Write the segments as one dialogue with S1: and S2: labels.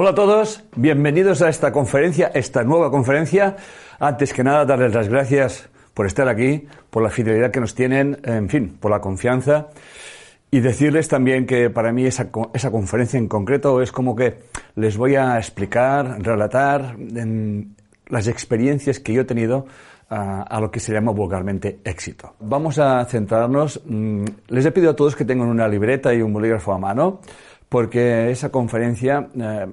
S1: Hola a todos, bienvenidos a esta conferencia, esta nueva conferencia. Antes que nada, darles las gracias por estar aquí, por la fidelidad que nos tienen, en fin, por la confianza. Y decirles también que para mí esa, conferencia en concreto es como que les voy a explicar, relatar las experiencias que yo he tenido a, lo que se llama vulgarmente éxito. Vamos a centrarnos, mmm, les he pedido a todos que tengan una libreta y un bolígrafo a mano porque esa conferencia eh,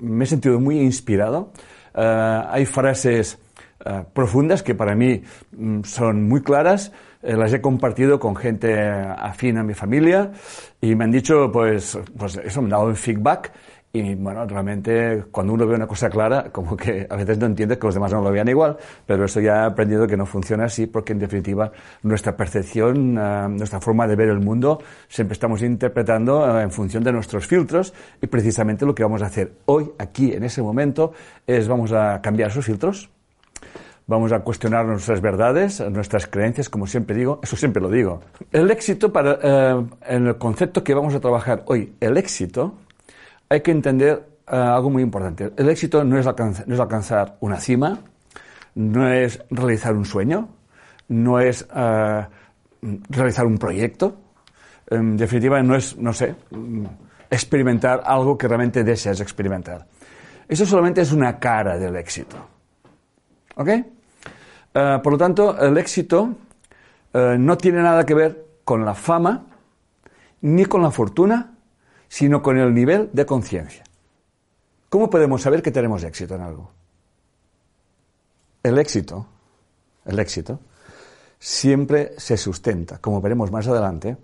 S1: me he sentido muy inspirado. Eh, hay frases eh, profundas que para mí mm, son muy claras. Eh, las he compartido con gente afín a mi familia y me han dicho, pues, pues eso, me han dado un feedback y bueno, realmente cuando uno ve una cosa clara, como que a veces no entiende que los demás no lo vean igual, pero eso ya he aprendido que no funciona así porque en definitiva nuestra percepción, uh, nuestra forma de ver el mundo, siempre estamos interpretando uh, en función de nuestros filtros y precisamente lo que vamos a hacer hoy, aquí, en ese momento, es vamos a cambiar esos filtros. Vamos a cuestionar nuestras verdades, nuestras creencias, como siempre digo, eso siempre lo digo. El éxito, para, uh, en el concepto que vamos a trabajar hoy, el éxito, hay que entender uh, algo muy importante. El éxito no es, alcanzar, una cima, no es realizar un sueño, no es uh, realizar un proyecto. En definitiva, no es, no sé, experimentar algo que realmente deseas experimentar. Eso solamente es una cara del éxito. ¿Ok? Uh, por lo tanto, el éxito no tiene nada que ver con la fama, ni con la fortuna, sino con el nivel de conciencia. ¿Cómo podemos saber que tenemos éxito en algo? El éxito, el éxito, siempre se sustenta, como veremos más adelante,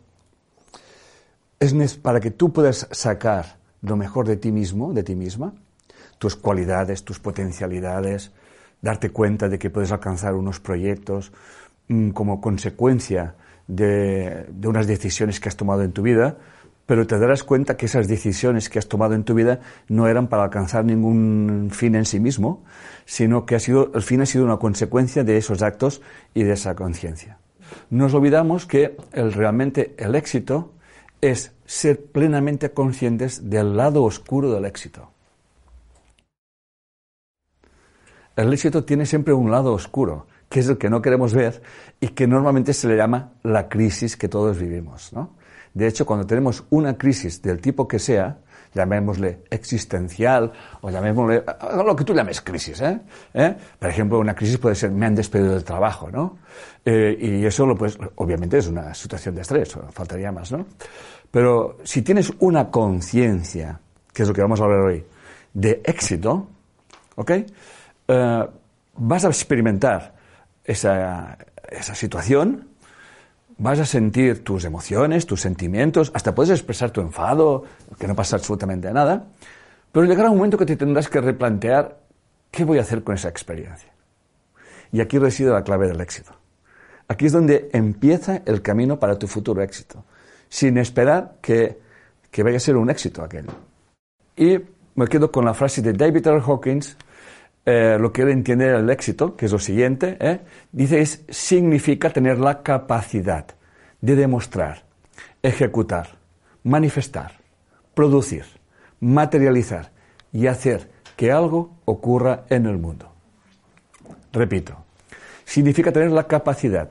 S1: es para que tú puedas sacar lo mejor de ti mismo, de ti misma, tus cualidades, tus potencialidades, darte cuenta de que puedes alcanzar unos proyectos mmm, como consecuencia de, de unas decisiones que has tomado en tu vida, pero te darás cuenta que esas decisiones que has tomado en tu vida no eran para alcanzar ningún fin en sí mismo, sino que ha sido, el fin ha sido una consecuencia de esos actos y de esa conciencia. Nos olvidamos que el, realmente el éxito es ser plenamente conscientes del lado oscuro del éxito. El éxito tiene siempre un lado oscuro, que es el que no queremos ver y que normalmente se le llama la crisis que todos vivimos, ¿no? De hecho, cuando tenemos una crisis del tipo que sea, llamémosle existencial o llamémosle lo que tú llames crisis. ¿eh? ¿Eh? Por ejemplo, una crisis puede ser me han despedido del trabajo, ¿no? Eh, y eso, lo pues, obviamente, es una situación de estrés, faltaría más, ¿no? Pero si tienes una conciencia, que es lo que vamos a hablar hoy, de éxito, ¿ok? vas a experimentar esa, esa situación vas a sentir tus emociones, tus sentimientos, hasta puedes expresar tu enfado, que no pasa absolutamente nada, pero llegará un momento que te tendrás que replantear qué voy a hacer con esa experiencia. Y aquí reside la clave del éxito. Aquí es donde empieza el camino para tu futuro éxito, sin esperar que, que vaya a ser un éxito aquello. Y me quedo con la frase de David R. Hawkins, eh, lo que él entiende del éxito, que es lo siguiente, ¿eh? dice es significa tener la capacidad de demostrar, ejecutar, manifestar, producir, materializar y hacer que algo ocurra en el mundo. Repito, significa tener la capacidad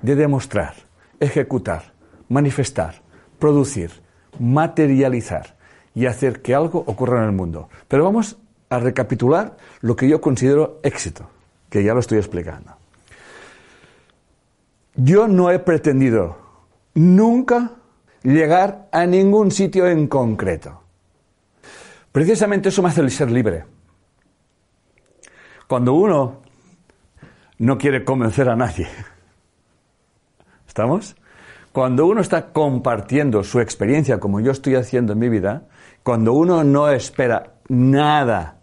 S1: de demostrar, ejecutar, manifestar, producir, materializar y hacer que algo ocurra en el mundo. Pero vamos a recapitular lo que yo considero éxito, que ya lo estoy explicando. Yo no he pretendido nunca llegar a ningún sitio en concreto. Precisamente eso me hace el ser libre. Cuando uno no quiere convencer a nadie, ¿estamos? Cuando uno está compartiendo su experiencia como yo estoy haciendo en mi vida, cuando uno no espera nada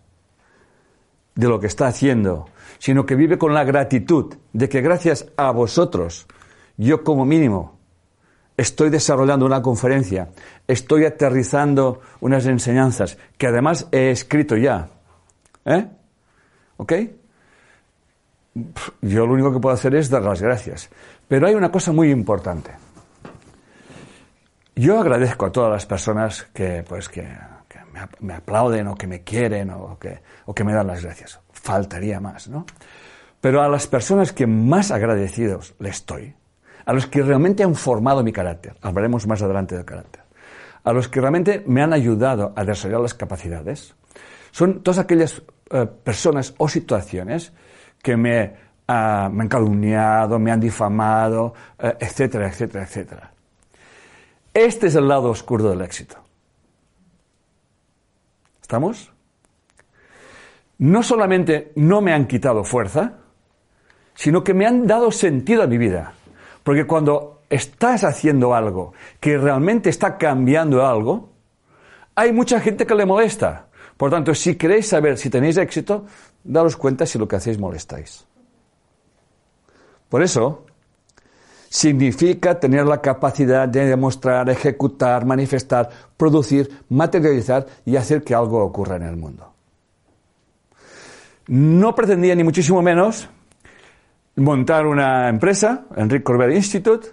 S1: de lo que está haciendo, sino que vive con la gratitud de que gracias a vosotros, yo como mínimo, estoy desarrollando una conferencia, estoy aterrizando unas enseñanzas que además he escrito ya. ¿Eh? ¿Ok? Yo lo único que puedo hacer es dar las gracias. Pero hay una cosa muy importante. Yo agradezco a todas las personas que, pues, que, me, aplauden o que me quieren o que, o que me dan las gracias. Faltaría más, ¿no? Pero a las personas que más agradecidos le estoy, a los que realmente han formado mi carácter, hablaremos más adelante del carácter, a los que realmente me han ayudado a desarrollar las capacidades, son todas aquellas eh, personas o situaciones que me, ah, me, han calumniado, me han difamado, eh, etcétera, etcétera, etcétera. Este es el lado oscuro del éxito. ¿Estamos? No solamente no me han quitado fuerza, sino que me han dado sentido a mi vida. Porque cuando estás haciendo algo que realmente está cambiando algo, hay mucha gente que le molesta. Por tanto, si queréis saber si tenéis éxito, daros cuenta si lo que hacéis molestáis. Por eso, significa tener la capacidad de demostrar, ejecutar, manifestar, producir, materializar y hacer que algo ocurra en el mundo. No pretendía ni muchísimo menos montar una empresa, Enrique Corbett Institute,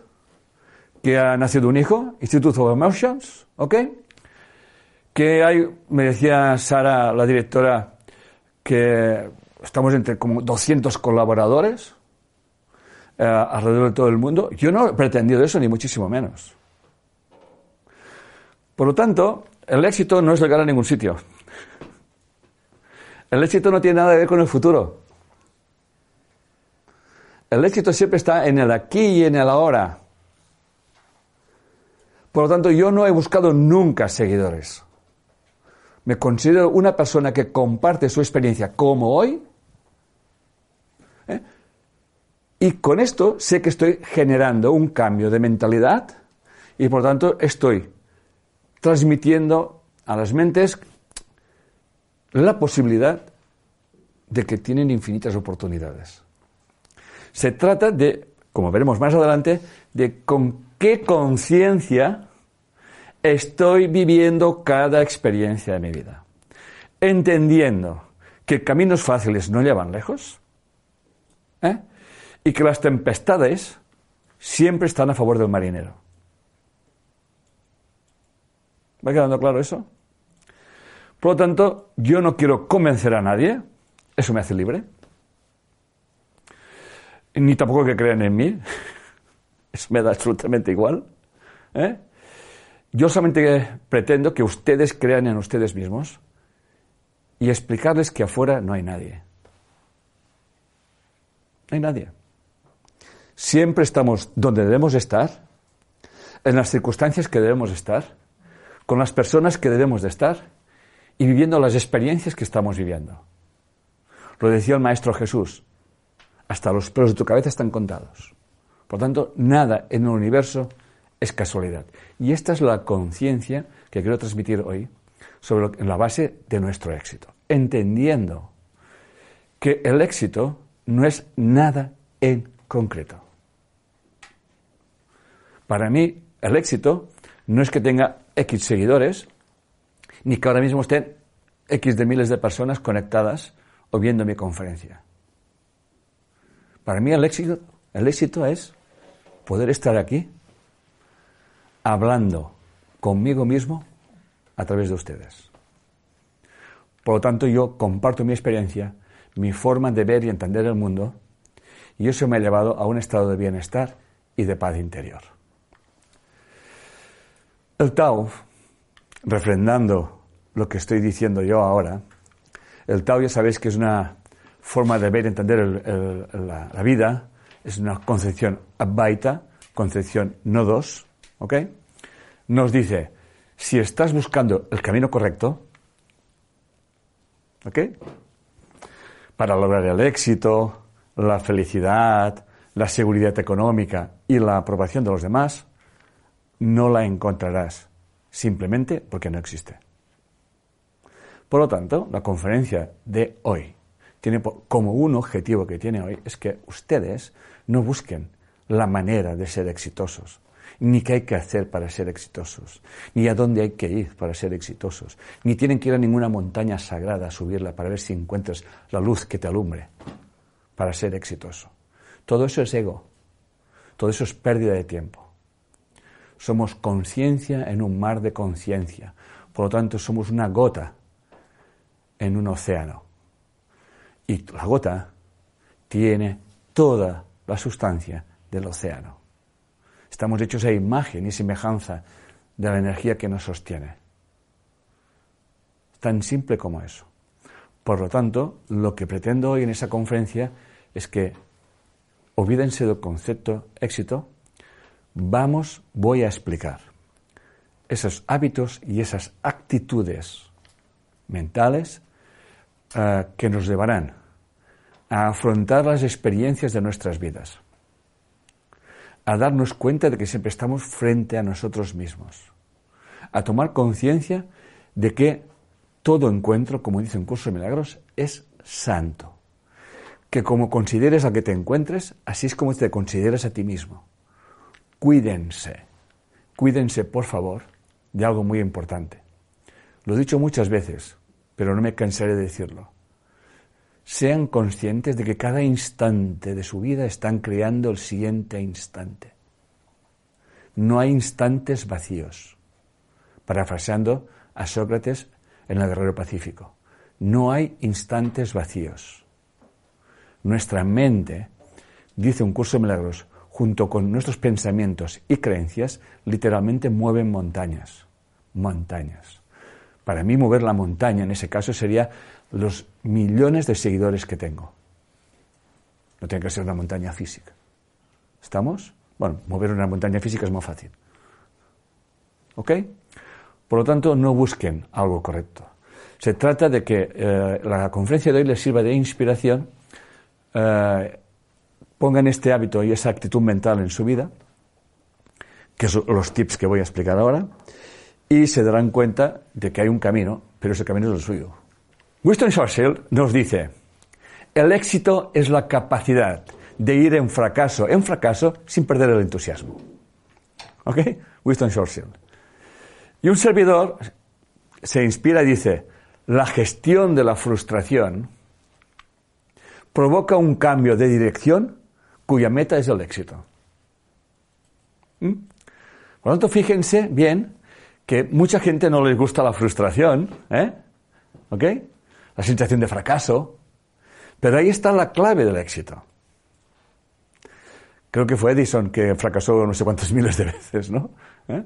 S1: que ha nacido un hijo, Institute of Emotions, ¿ok? Que hay, me decía Sara, la directora, que estamos entre como 200 colaboradores eh, alrededor de todo el mundo. Yo no he pretendido eso, ni muchísimo menos. Por lo tanto, el éxito no es llegar a ningún sitio. El éxito no tiene nada que ver con el futuro. El éxito siempre está en el aquí y en el ahora. Por lo tanto, yo no he buscado nunca seguidores. Me considero una persona que comparte su experiencia como hoy. ¿eh? Y con esto sé que estoy generando un cambio de mentalidad y por tanto estoy transmitiendo a las mentes la posibilidad de que tienen infinitas oportunidades. Se trata de, como veremos más adelante, de con qué conciencia estoy viviendo cada experiencia de mi vida. Entendiendo que caminos fáciles no llevan lejos ¿eh? Y que las tempestades siempre están a favor del marinero. ¿Va quedando claro eso? Por lo tanto, yo no quiero convencer a nadie, eso me hace libre ni tampoco que crean en mí. Eso me da absolutamente igual. ¿eh? Yo solamente pretendo que ustedes crean en ustedes mismos y explicarles que afuera no hay nadie. No hay nadie. Siempre estamos donde debemos estar, en las circunstancias que debemos estar, con las personas que debemos de estar y viviendo las experiencias que estamos viviendo. Lo decía el Maestro Jesús, hasta los pelos de tu cabeza están contados. Por tanto, nada en el universo es casualidad. Y esta es la conciencia que quiero transmitir hoy sobre la base de nuestro éxito. Entendiendo que el éxito no es nada en concreto. Para mí, el éxito no es que tenga X seguidores, ni que ahora mismo estén X de miles de personas conectadas o viendo mi conferencia. Para mí el éxito, el éxito es poder estar aquí hablando conmigo mismo a través de ustedes. Por lo tanto, yo comparto mi experiencia, mi forma de ver y entender el mundo, y eso me ha llevado a un estado de bienestar y de paz interior. El Tao, refrendando lo que estoy diciendo yo ahora, el Tao ya sabéis que es una forma de ver entender la, vida, es una concepción Advaita, concepción no dos, ¿ok? Nos dice, si estás buscando el camino correcto, ¿ok? Para lograr el éxito, la felicidad, la seguridad económica y la aprobación de los demás, no la encontrarás simplemente porque no existe. Por lo tanto, la conferencia de hoy tiene como un objetivo que tiene hoy es que ustedes no busquen la manera de ser exitosos, ni qué hay que hacer para ser exitosos, ni a dónde hay que ir para ser exitosos, ni tienen que ir a ninguna montaña sagrada a subirla para ver si encuentras la luz que te alumbre para ser exitoso. Todo eso es ego, todo eso es pérdida de tiempo. Somos conciencia en un mar de conciencia. Por lo tanto, somos una gota en un océano. Y la gota tiene toda la sustancia del océano. Estamos hechos a imagen y semejanza de la energía que nos sostiene. Tan simple como eso. Por lo tanto, lo que pretendo hoy en esa conferencia es que olvídense del concepto éxito, vamos, voy a explicar esos hábitos y esas actitudes mentales eh, que nos llevarán a afrontar las experiencias de nuestras vidas, a darnos cuenta de que siempre estamos frente a nosotros mismos, a tomar conciencia de que todo encuentro, como dice un curso de milagros, es santo. Que como consideres a que te encuentres, así es como te consideras a ti mismo. Cuídense, cuídense por favor de algo muy importante. Lo he dicho muchas veces, pero no me cansaré de decirlo. Sean conscientes de que cada instante de su vida están creando el siguiente instante. No hay instantes vacíos. Parafraseando a Sócrates en el Guerrero Pacífico. No hay instantes vacíos. Nuestra mente, dice un curso de milagros, junto con nuestros pensamientos y creencias, literalmente mueven montañas. Montañas. Para mí mover la montaña en ese caso sería los millones de seguidores que tengo. No tiene que ser una montaña física. ¿Estamos? Bueno, mover una montaña física es más fácil. ¿Ok? Por lo tanto, no busquen algo correcto. Se trata de que eh, la conferencia de hoy les sirva de inspiración, eh, pongan este hábito y esa actitud mental en su vida, que son los tips que voy a explicar ahora, y se darán cuenta de que hay un camino, pero ese camino es el suyo. Winston Churchill nos dice, el éxito es la capacidad de ir en fracaso, en fracaso, sin perder el entusiasmo. ¿Ok? Winston Churchill. Y un servidor se inspira y dice, la gestión de la frustración provoca un cambio de dirección cuya meta es el éxito. ¿Mm? Por lo tanto, fíjense bien que mucha gente no les gusta la frustración, ¿eh? ¿ok? La sensación de fracaso, pero ahí está la clave del éxito. Creo que fue Edison que fracasó no sé cuántas miles de veces, ¿no? ¿Eh?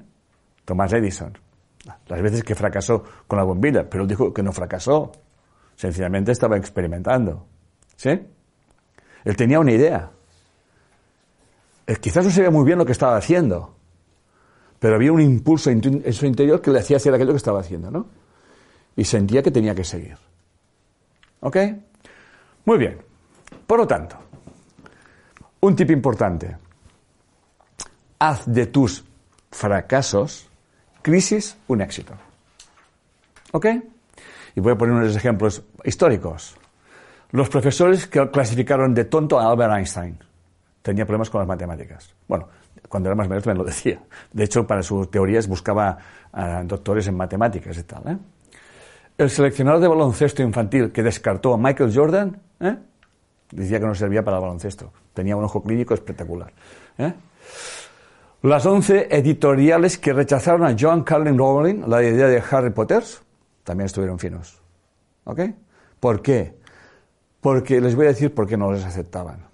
S1: Tomás Edison las veces que fracasó con la bombilla, pero él dijo que no fracasó. Sencillamente estaba experimentando. ¿Sí? Él tenía una idea. Eh, quizás no sabía muy bien lo que estaba haciendo, pero había un impulso en su interior que le hacía hacer aquello que estaba haciendo, ¿no? Y sentía que tenía que seguir. ¿Ok? Muy bien. Por lo tanto, un tip importante. Haz de tus fracasos crisis, un éxito. ¿Ok? Y voy a poner unos ejemplos históricos. Los profesores que clasificaron de tonto a Albert Einstein. Tenía problemas con las matemáticas. Bueno, cuando era más mayor me lo decía. De hecho, para sus teorías buscaba a doctores en matemáticas y tal. ¿eh? El seleccionador de baloncesto infantil que descartó a Michael Jordan, ¿eh? decía que no servía para el baloncesto. Tenía un ojo clínico espectacular. ¿eh? Las once editoriales que rechazaron a John Carlin Rowling la idea de Harry Potter también estuvieron finos. ¿Ok? ¿Por qué? Porque les voy a decir por qué no les aceptaban.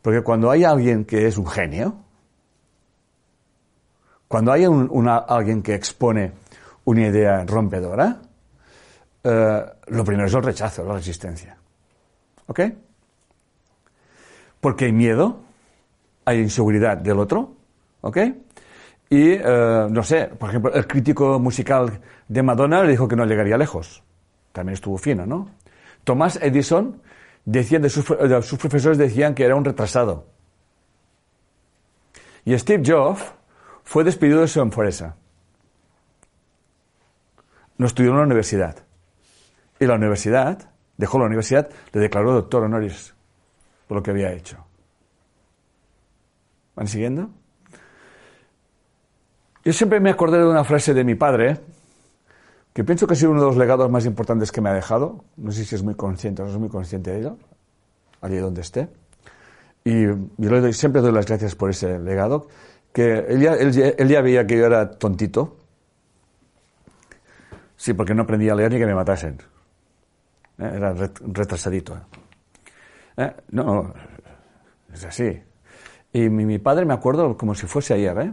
S1: Porque cuando hay alguien que es un genio, cuando hay alguien que expone una idea rompedora, eh, lo primero es el rechazo, la resistencia. ¿Ok? Porque hay miedo, hay inseguridad del otro, ¿Ok? Y, eh, no sé, por ejemplo, el crítico musical de Madonna le dijo que no llegaría lejos. También estuvo fino, ¿no? Tomás Edison decía de sus, sus profesores decían que era un retrasado. Y Steve Jobs fue despedido de su empresa. No estudió en la universidad. Y la universidad, dejó la universidad, le declaró doctor honoris por lo que había hecho. ¿Van siguiendo? Yo siempre me acordé de una frase de mi padre, que pienso que ha sido uno de los legados más importantes que me ha dejado. No sé si es muy consciente no es muy consciente de ello, allí donde esté. Y yo siempre doy las gracias por ese legado, que él ya, veía que yo era tontito. Sí, porque no aprendía a leer ni que me matasen. ¿Eh? Era retrasadito. ¿Eh? No, es así. Y mi, padre, me acuerdo como si fuese ayer, ¿eh?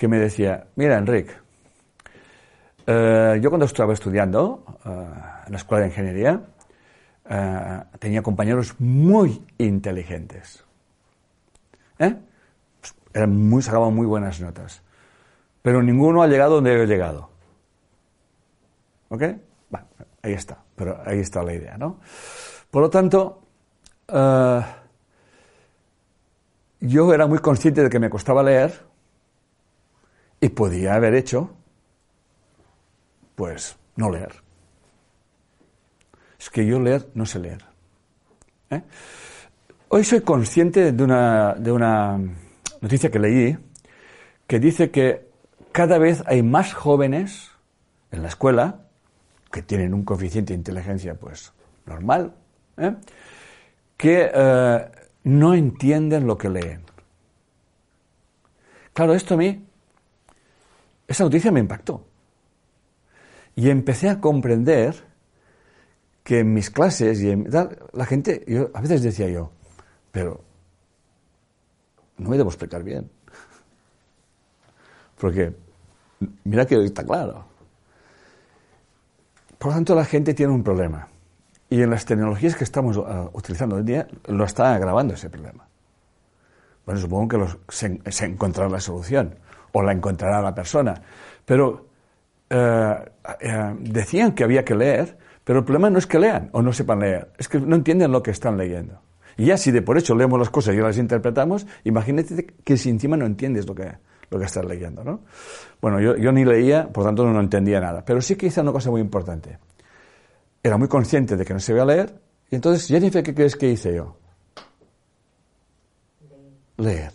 S1: Que me decía, mira, Enrique, yo cuando estaba estudiando en la escuela de ingeniería, tenía compañeros muy inteligentes. ¿Eh? eran muy, sacaban muy buenas notas. Pero ninguno ha llegado donde he llegado. ¿Ok? Ahí está. Pero ahí está la idea, ¿no? Por lo tanto, eh, yo era muy consciente de que me costaba leer y podía haber hecho, pues, no leer. Es que yo leer no sé leer. ¿eh? Hoy soy consciente de una, de una noticia que leí que dice que cada vez hay más jóvenes en la escuela que tienen un coeficiente de inteligencia pues normal, ¿eh? que eh, no entienden lo que leen. Claro, esto a mí, esa noticia me impactó. Y empecé a comprender que en mis clases y en, la gente, yo, a veces decía yo, pero no me debo explicar bien. Porque, mira que está claro. Por lo tanto, la gente tiene un problema. Y en las tecnologías que estamos uh, utilizando hoy día, lo está agravando ese problema. Bueno, supongo que se, encontrará la solución, o la encontrará la persona. Pero uh, uh, decían que había que leer, pero el problema no es que lean o no sepan leer, es que no entienden lo que están leyendo. Y ya si de por hecho leemos las cosas y las interpretamos, imagínate que si encima no entiendes lo que, lo que estás leyendo, ¿no? Bueno, yo, yo ni leía, por tanto no entendía nada. Pero sí que hice una cosa muy importante. Era muy consciente de que no se iba a leer, y entonces, Jennifer, ¿qué crees que hice yo? Leer.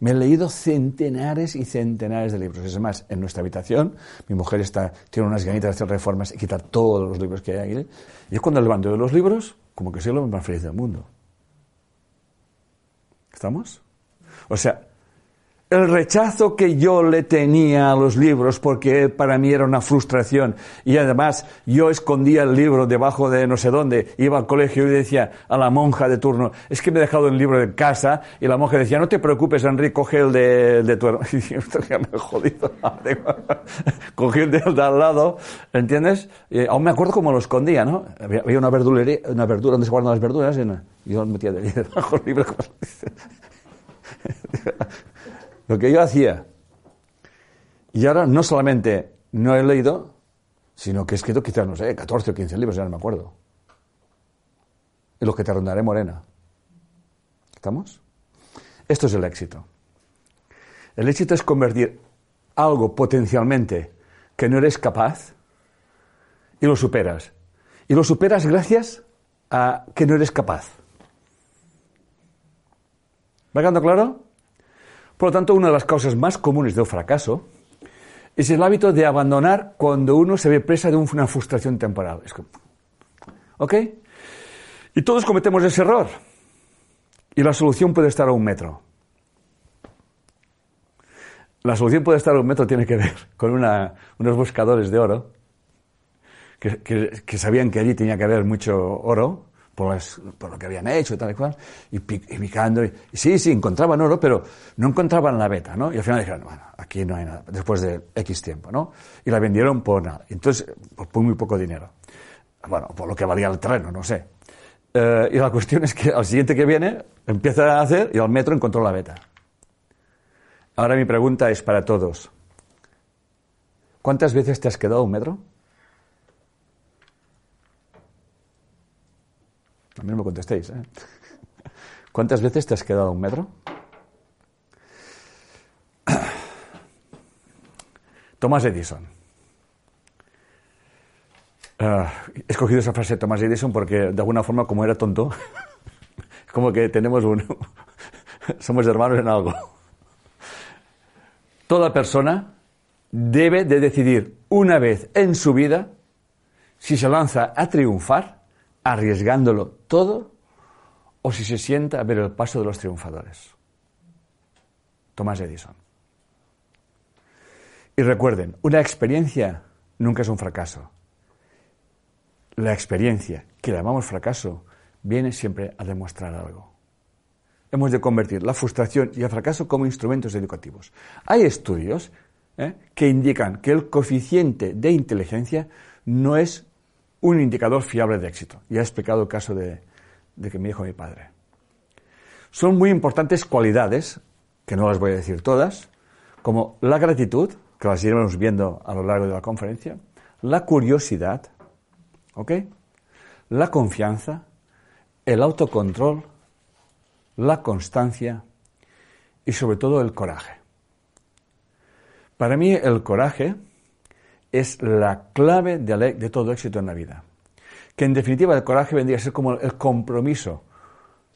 S1: Me he leído centenares y centenares de libros. Es más, en nuestra habitación, mi mujer está, tiene unas ganitas de hacer reformas y quitar todos los libros que hay ahí. Y es cuando levanto de los libros, como que soy el hombre más feliz del mundo. ¿Estamos? O sea, el rechazo que yo le tenía a los libros, porque para mí era una frustración, y además yo escondía el libro debajo de no sé dónde, iba al colegio y decía a la monja de turno, es que me he dejado el libro en casa, y la monja decía, no te preocupes, Enrique, coge el de, tu hermano. Esto me he jodido. Cogí el de, al lado, ¿entiendes? Aún me acuerdo cómo lo escondía, ¿no? Había una verdulería, una verdura donde se guardan las verduras, y yo metía debajo del libro. Lo que yo hacía. Y ahora no solamente no he leído, sino que he escrito quizás, no sé, 14 o 15 libros, ya no me acuerdo. Y los que te rondaré morena. ¿Estamos? Esto es el éxito. El éxito es convertir algo potencialmente que no eres capaz y lo superas. Y lo superas gracias a que no eres capaz. ¿Va quedando claro? Por lo tanto, una de las causas más comunes del fracaso es el hábito de abandonar cuando uno se ve presa de una frustración temporal. ¿Ok? Y todos cometemos ese error. Y la solución puede estar a un metro. La solución puede estar a un metro, tiene que ver con unos buscadores de oro que sabían que allí tenía que haber mucho oro por, lo que habían hecho y tal y cual, y, picando. Y, sí, sí, encontraban oro, pero no encontraban la beta, ¿no? Y al final dijeron, bueno, aquí no hay nada, después de X tiempo, ¿no? Y la vendieron por nada. Entonces, por muy poco dinero. Bueno, por lo que valía el terreno, no sé. Eh, y la cuestión es que al siguiente que viene, empieza a hacer y al metro encontró la beta. Ahora mi pregunta es para todos. ¿Cuántas veces te has quedado un metro? No me contestéis. ¿eh? ¿Cuántas veces te has quedado un metro? Thomas Edison. Uh, he escogido esa frase de Thomas Edison porque de alguna forma como era tonto, es como que tenemos un... somos hermanos en algo. Toda persona debe de decidir una vez en su vida si se lanza a triunfar arriesgándolo todo o si se sienta a ver el paso de los triunfadores. Tomás Edison. Y recuerden, una experiencia nunca es un fracaso. La experiencia, que llamamos fracaso, viene siempre a demostrar algo. Hemos de convertir la frustración y el fracaso como instrumentos educativos. Hay estudios ¿eh? que indican que el coeficiente de inteligencia no es un indicador fiable de éxito. Ya he explicado el caso de, de que me dijo mi padre. Son muy importantes cualidades, que no las voy a decir todas, como la gratitud, que las iremos viendo a lo largo de la conferencia, la curiosidad, ¿ok? La confianza, el autocontrol, la constancia y sobre todo el coraje. Para mí el coraje es la clave de, todo éxito en la vida. Que en definitiva el coraje vendría a ser como el compromiso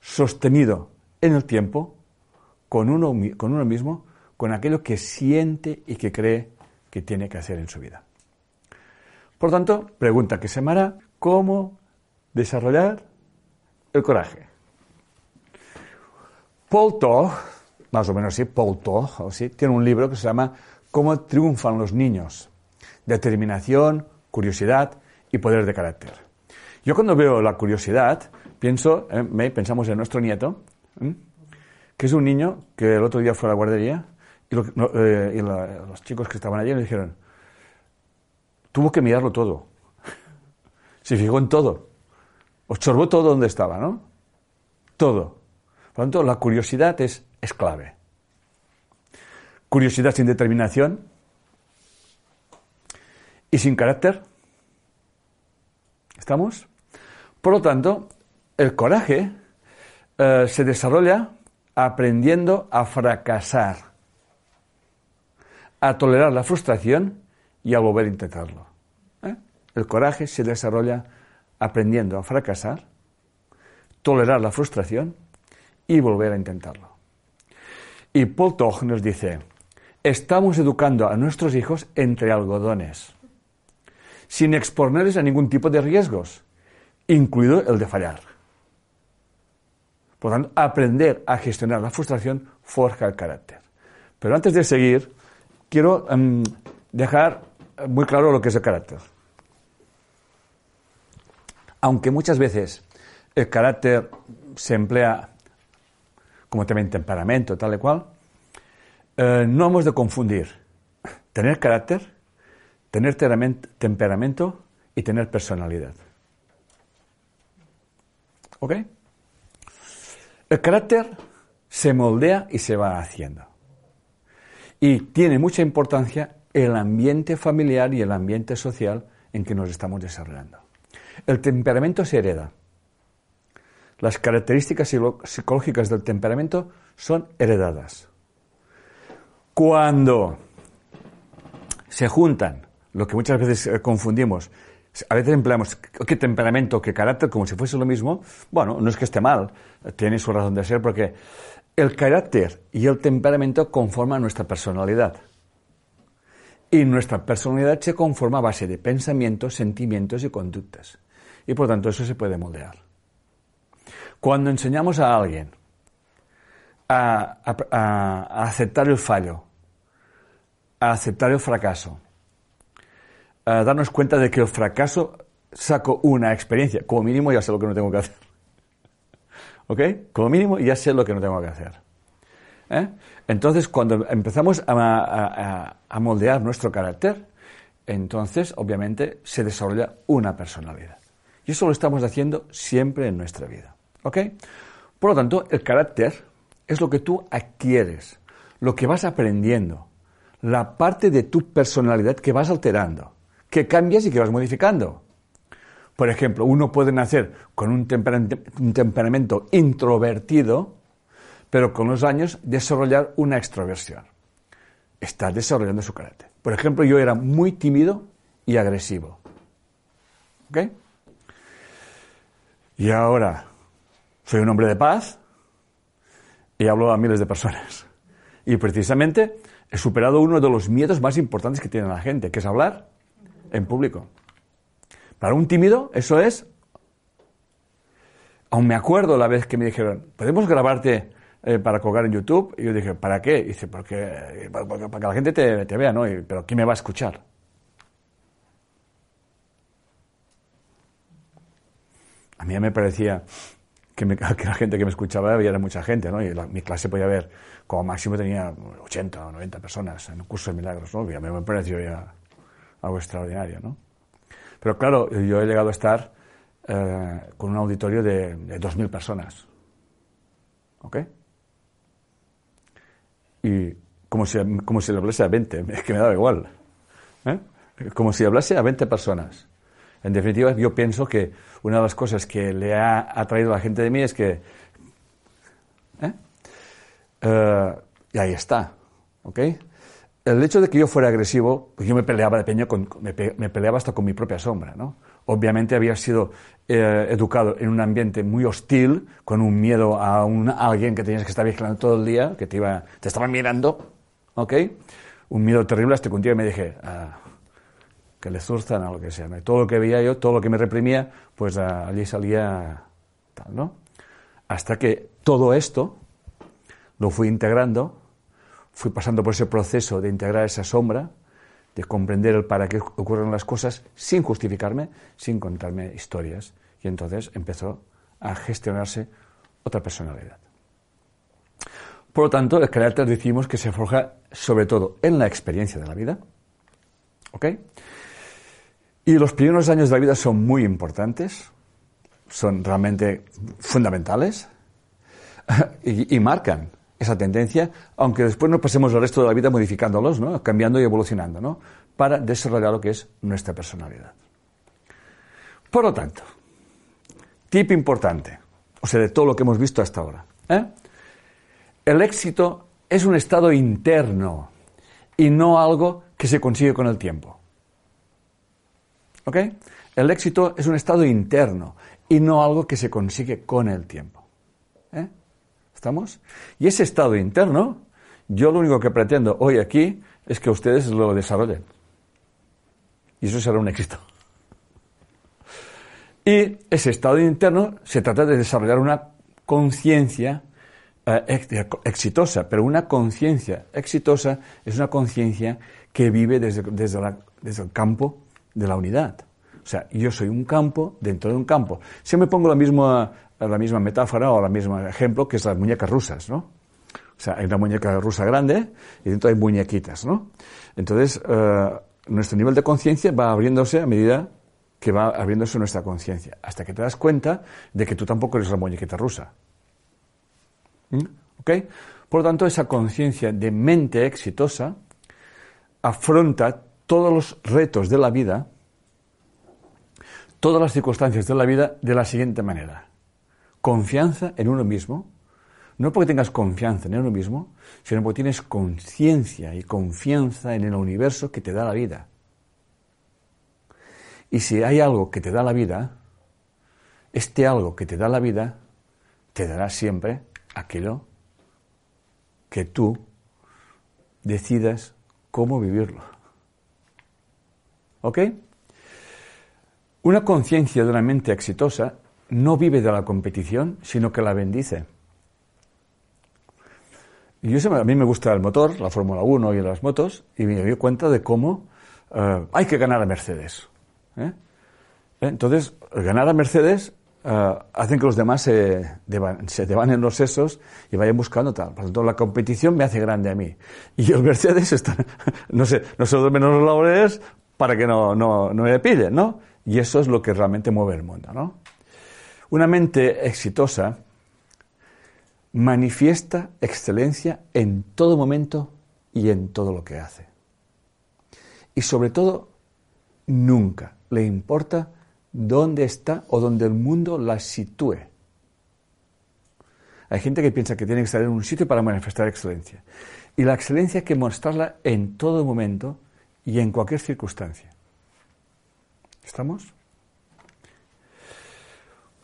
S1: sostenido en el tiempo con uno, con uno mismo, con aquello que siente y que cree que tiene que hacer en su vida. Por tanto, pregunta que se me hará, ¿cómo desarrollar el coraje? Paul Tog, más o menos así, Paul Tog, tiene un libro que se llama Cómo triunfan los niños. Determinación, curiosidad y poder de carácter. Yo cuando veo la curiosidad, pienso, eh, pensamos en nuestro nieto, que es un niño que el otro día fue a la guardería y, eh, los chicos que estaban allí le dijeron, tuvo que mirarlo todo. Se fijó en todo. Observó todo donde estaba, ¿no? Todo. Por lo tanto, la curiosidad es, es clave. Curiosidad sin determinación y sin carácter. ¿Estamos? Por lo tanto, el coraje eh, se desarrolla aprendiendo a fracasar, a tolerar la frustración y a volver a intentarlo. ¿eh? El coraje se desarrolla aprendiendo a fracasar, tolerar la frustración y volver a intentarlo. Y Paul Tog nos dice, estamos educando a nuestros hijos entre algodones, sin exponerles a ningún tipo de riesgos, incluido el de fallar. Por tanto, aprender a gestionar la frustración forja el carácter. Pero antes de seguir, quiero em, dejar muy claro lo que es el carácter. Aunque muchas veces el carácter se emplea como también temperamento, tal y cual, eh, no hemos de confundir tener carácter, tener temperamento y tener personalidad. ¿Ok? El carácter se moldea y se va haciendo. Y tiene mucha importancia el ambiente familiar y el ambiente social en que nos estamos desarrollando. El temperamento se hereda. Las características psicológicas del temperamento son heredadas. Cuando se juntan, lo que muchas veces eh, confundimos, a veces empleamos qué temperamento, qué carácter, como si fuese lo mismo. Bueno, no es que esté mal, tiene su razón de ser, porque el carácter y el temperamento conforman nuestra personalidad. Y nuestra personalidad se conforma a base de pensamientos, sentimientos y conductas. Y por tanto eso se puede moldear. Cuando enseñamos a alguien a aceptar el fallo, a aceptar el fracaso, darnos cuenta de que el fracaso saco una experiencia. Como mínimo ya sé lo que no tengo que hacer. ¿Ok? Como mínimo ya sé lo que no tengo que hacer. ¿Eh? Entonces, cuando empezamos a, moldear nuestro carácter, entonces, obviamente, se desarrolla una personalidad. Y eso lo estamos haciendo siempre en nuestra vida. ¿Ok? Por lo tanto, el carácter es lo que tú adquieres, lo que vas aprendiendo, la parte de tu personalidad que vas alterando que cambias y que vas modificando. Por ejemplo, uno puede nacer con un, temperamento introvertido, pero con los años desarrollar una extroversión. Está desarrollando su carácter. Por ejemplo, yo era muy tímido y agresivo. ¿Ok? Y ahora soy un hombre de paz y hablo a miles de personas. Y precisamente he superado uno de los miedos más importantes que tiene la gente, que es hablar en público. Para un tímido, eso es. Aún me acuerdo la vez que me dijeron, ¿podemos grabarte eh, para colgar en YouTube. Y yo dije, ¿para qué? dice, porque, para, que la gente te, vea, ¿no? pero ¿quién me va a escuchar? A mí me parecía que, la gente que me escuchaba había mucha gente, ¿no? Y mi clase podía haber, como máximo tenía 80 o 90 personas en un curso de milagros, ¿no? Y a mí me pareció ya algo extraordinario, ¿no? Pero claro, yo he llegado a estar eh, con un auditorio de, de 2.000 personas. ¿Ok? Y como si, como si le hablase a 20, es que me daba igual. ¿eh? Como si hablase a 20 personas. En definitiva, yo pienso que una de las cosas que le ha atraído a la gente de mí es que... ¿eh? Eh, y ahí está. ¿Ok? El hecho de que yo fuera agresivo, pues yo me peleaba de peña, con, me, peleaba hasta con mi propia sombra, ¿no? Obviamente había sido eh, educado en un ambiente muy hostil, con un miedo a, un, alguien que tenías que estar vigilando todo el día, que te, iba, te estaba mirando, ¿ok? Un miedo terrible hasta que un día me dije, ah, que le zurzan a lo que sea. Todo lo que veía yo, todo lo que me reprimía, pues allí salía tal, ¿no? Hasta que todo esto lo fui integrando, fui pasando por ese proceso de integrar esa sombra, de comprender el para qué ocurren las cosas sin justificarme, sin contarme historias. Y entonces empezó a gestionarse otra personalidad. Por lo tanto, el carácter decimos que se forja sobre todo en la experiencia de la vida. ¿Ok? Y los primeros años de la vida son muy importantes, son realmente fundamentales y, marcan esa tendencia, aunque después no pasemos el resto de la vida modificándolos, ¿no? cambiando y evolucionando, ¿no? para desarrollar lo que es nuestra personalidad. Por lo tanto, tip importante, o sea, de todo lo que hemos visto hasta ahora. ¿eh? El éxito es un estado interno y no algo que se consigue con el tiempo. ¿Ok? El éxito es un estado interno y no algo que se consigue con el tiempo. ¿Eh? ¿Estamos? Y ese estado interno, yo lo único que pretendo hoy aquí es que ustedes lo desarrollen. Y eso será un éxito. Y ese estado interno se trata de desarrollar una conciencia eh, exitosa, pero una conciencia exitosa es una conciencia que vive desde, desde, desde el campo de la unidad. O sea, yo soy un campo dentro de un campo. Siempre pongo la misma, la misma metáfora o el mismo ejemplo que es las muñecas rusas, ¿no? O sea, hay una muñeca rusa grande y dentro hay muñequitas, ¿no? Entonces, eh, nuestro nivel de conciencia va abriéndose a medida que va abriéndose nuestra conciencia, hasta que te das cuenta de que tú tampoco eres la muñequita rusa. ¿Mm? ¿Ok? Por lo tanto, esa conciencia de mente exitosa afronta todos los retos de la vida, todas las circunstancias de la vida de la siguiente manera. Confianza en uno mismo, no porque tengas confianza en uno mismo, sino porque tienes conciencia y confianza en el universo que te da la vida. Y si hay algo que te da la vida, este algo que te da la vida te dará siempre aquello que tú decidas cómo vivirlo. ¿Ok? Una conciencia de una mente exitosa no vive de la competición, sino que la bendice. Y yo, a mí me gusta el motor, la Fórmula 1 y las motos, y me doy cuenta de cómo eh, hay que ganar a Mercedes. ¿eh? Entonces, ganar a Mercedes uh, hacen que los demás se, devan, se devanen los sesos y vayan buscando tal. Por lo tanto, la competición me hace grande a mí. Y el Mercedes está, no sé, no se duermen los laureles para que no, no, no me pillen, ¿no? Y eso es lo que realmente mueve el mundo, ¿no? Una mente exitosa manifiesta excelencia en todo momento y en todo lo que hace. Y sobre todo, nunca le importa dónde está o dónde el mundo la sitúe. Hay gente que piensa que tiene que estar en un sitio para manifestar excelencia. Y la excelencia hay que mostrarla en todo momento y en cualquier circunstancia. ¿Estamos?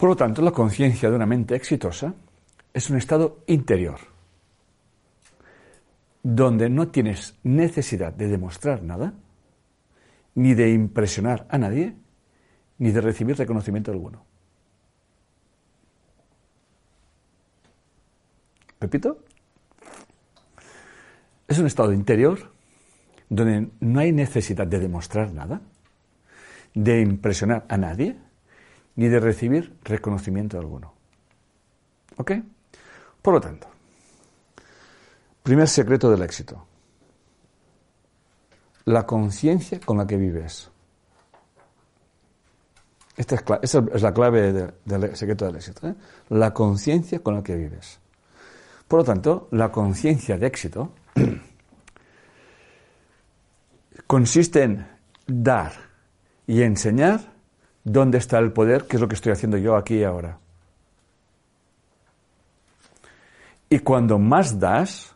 S1: Por lo tanto, la conciencia de una mente exitosa es un estado interior, donde no tienes necesidad de demostrar nada, ni de impresionar a nadie, ni de recibir reconocimiento alguno. Pepito, es un estado interior donde no hay necesidad de demostrar nada, de impresionar a nadie, ni de recibir reconocimiento alguno. ¿Ok? Por lo tanto, primer secreto del éxito, la conciencia con la que vives. Esta es, la clave del secreto del éxito. ¿eh? La conciencia con la que vives. Por lo tanto, la conciencia de éxito consiste en dar y enseñar dónde está el poder, que es lo que estoy haciendo yo aquí y ahora. Y cuando más das,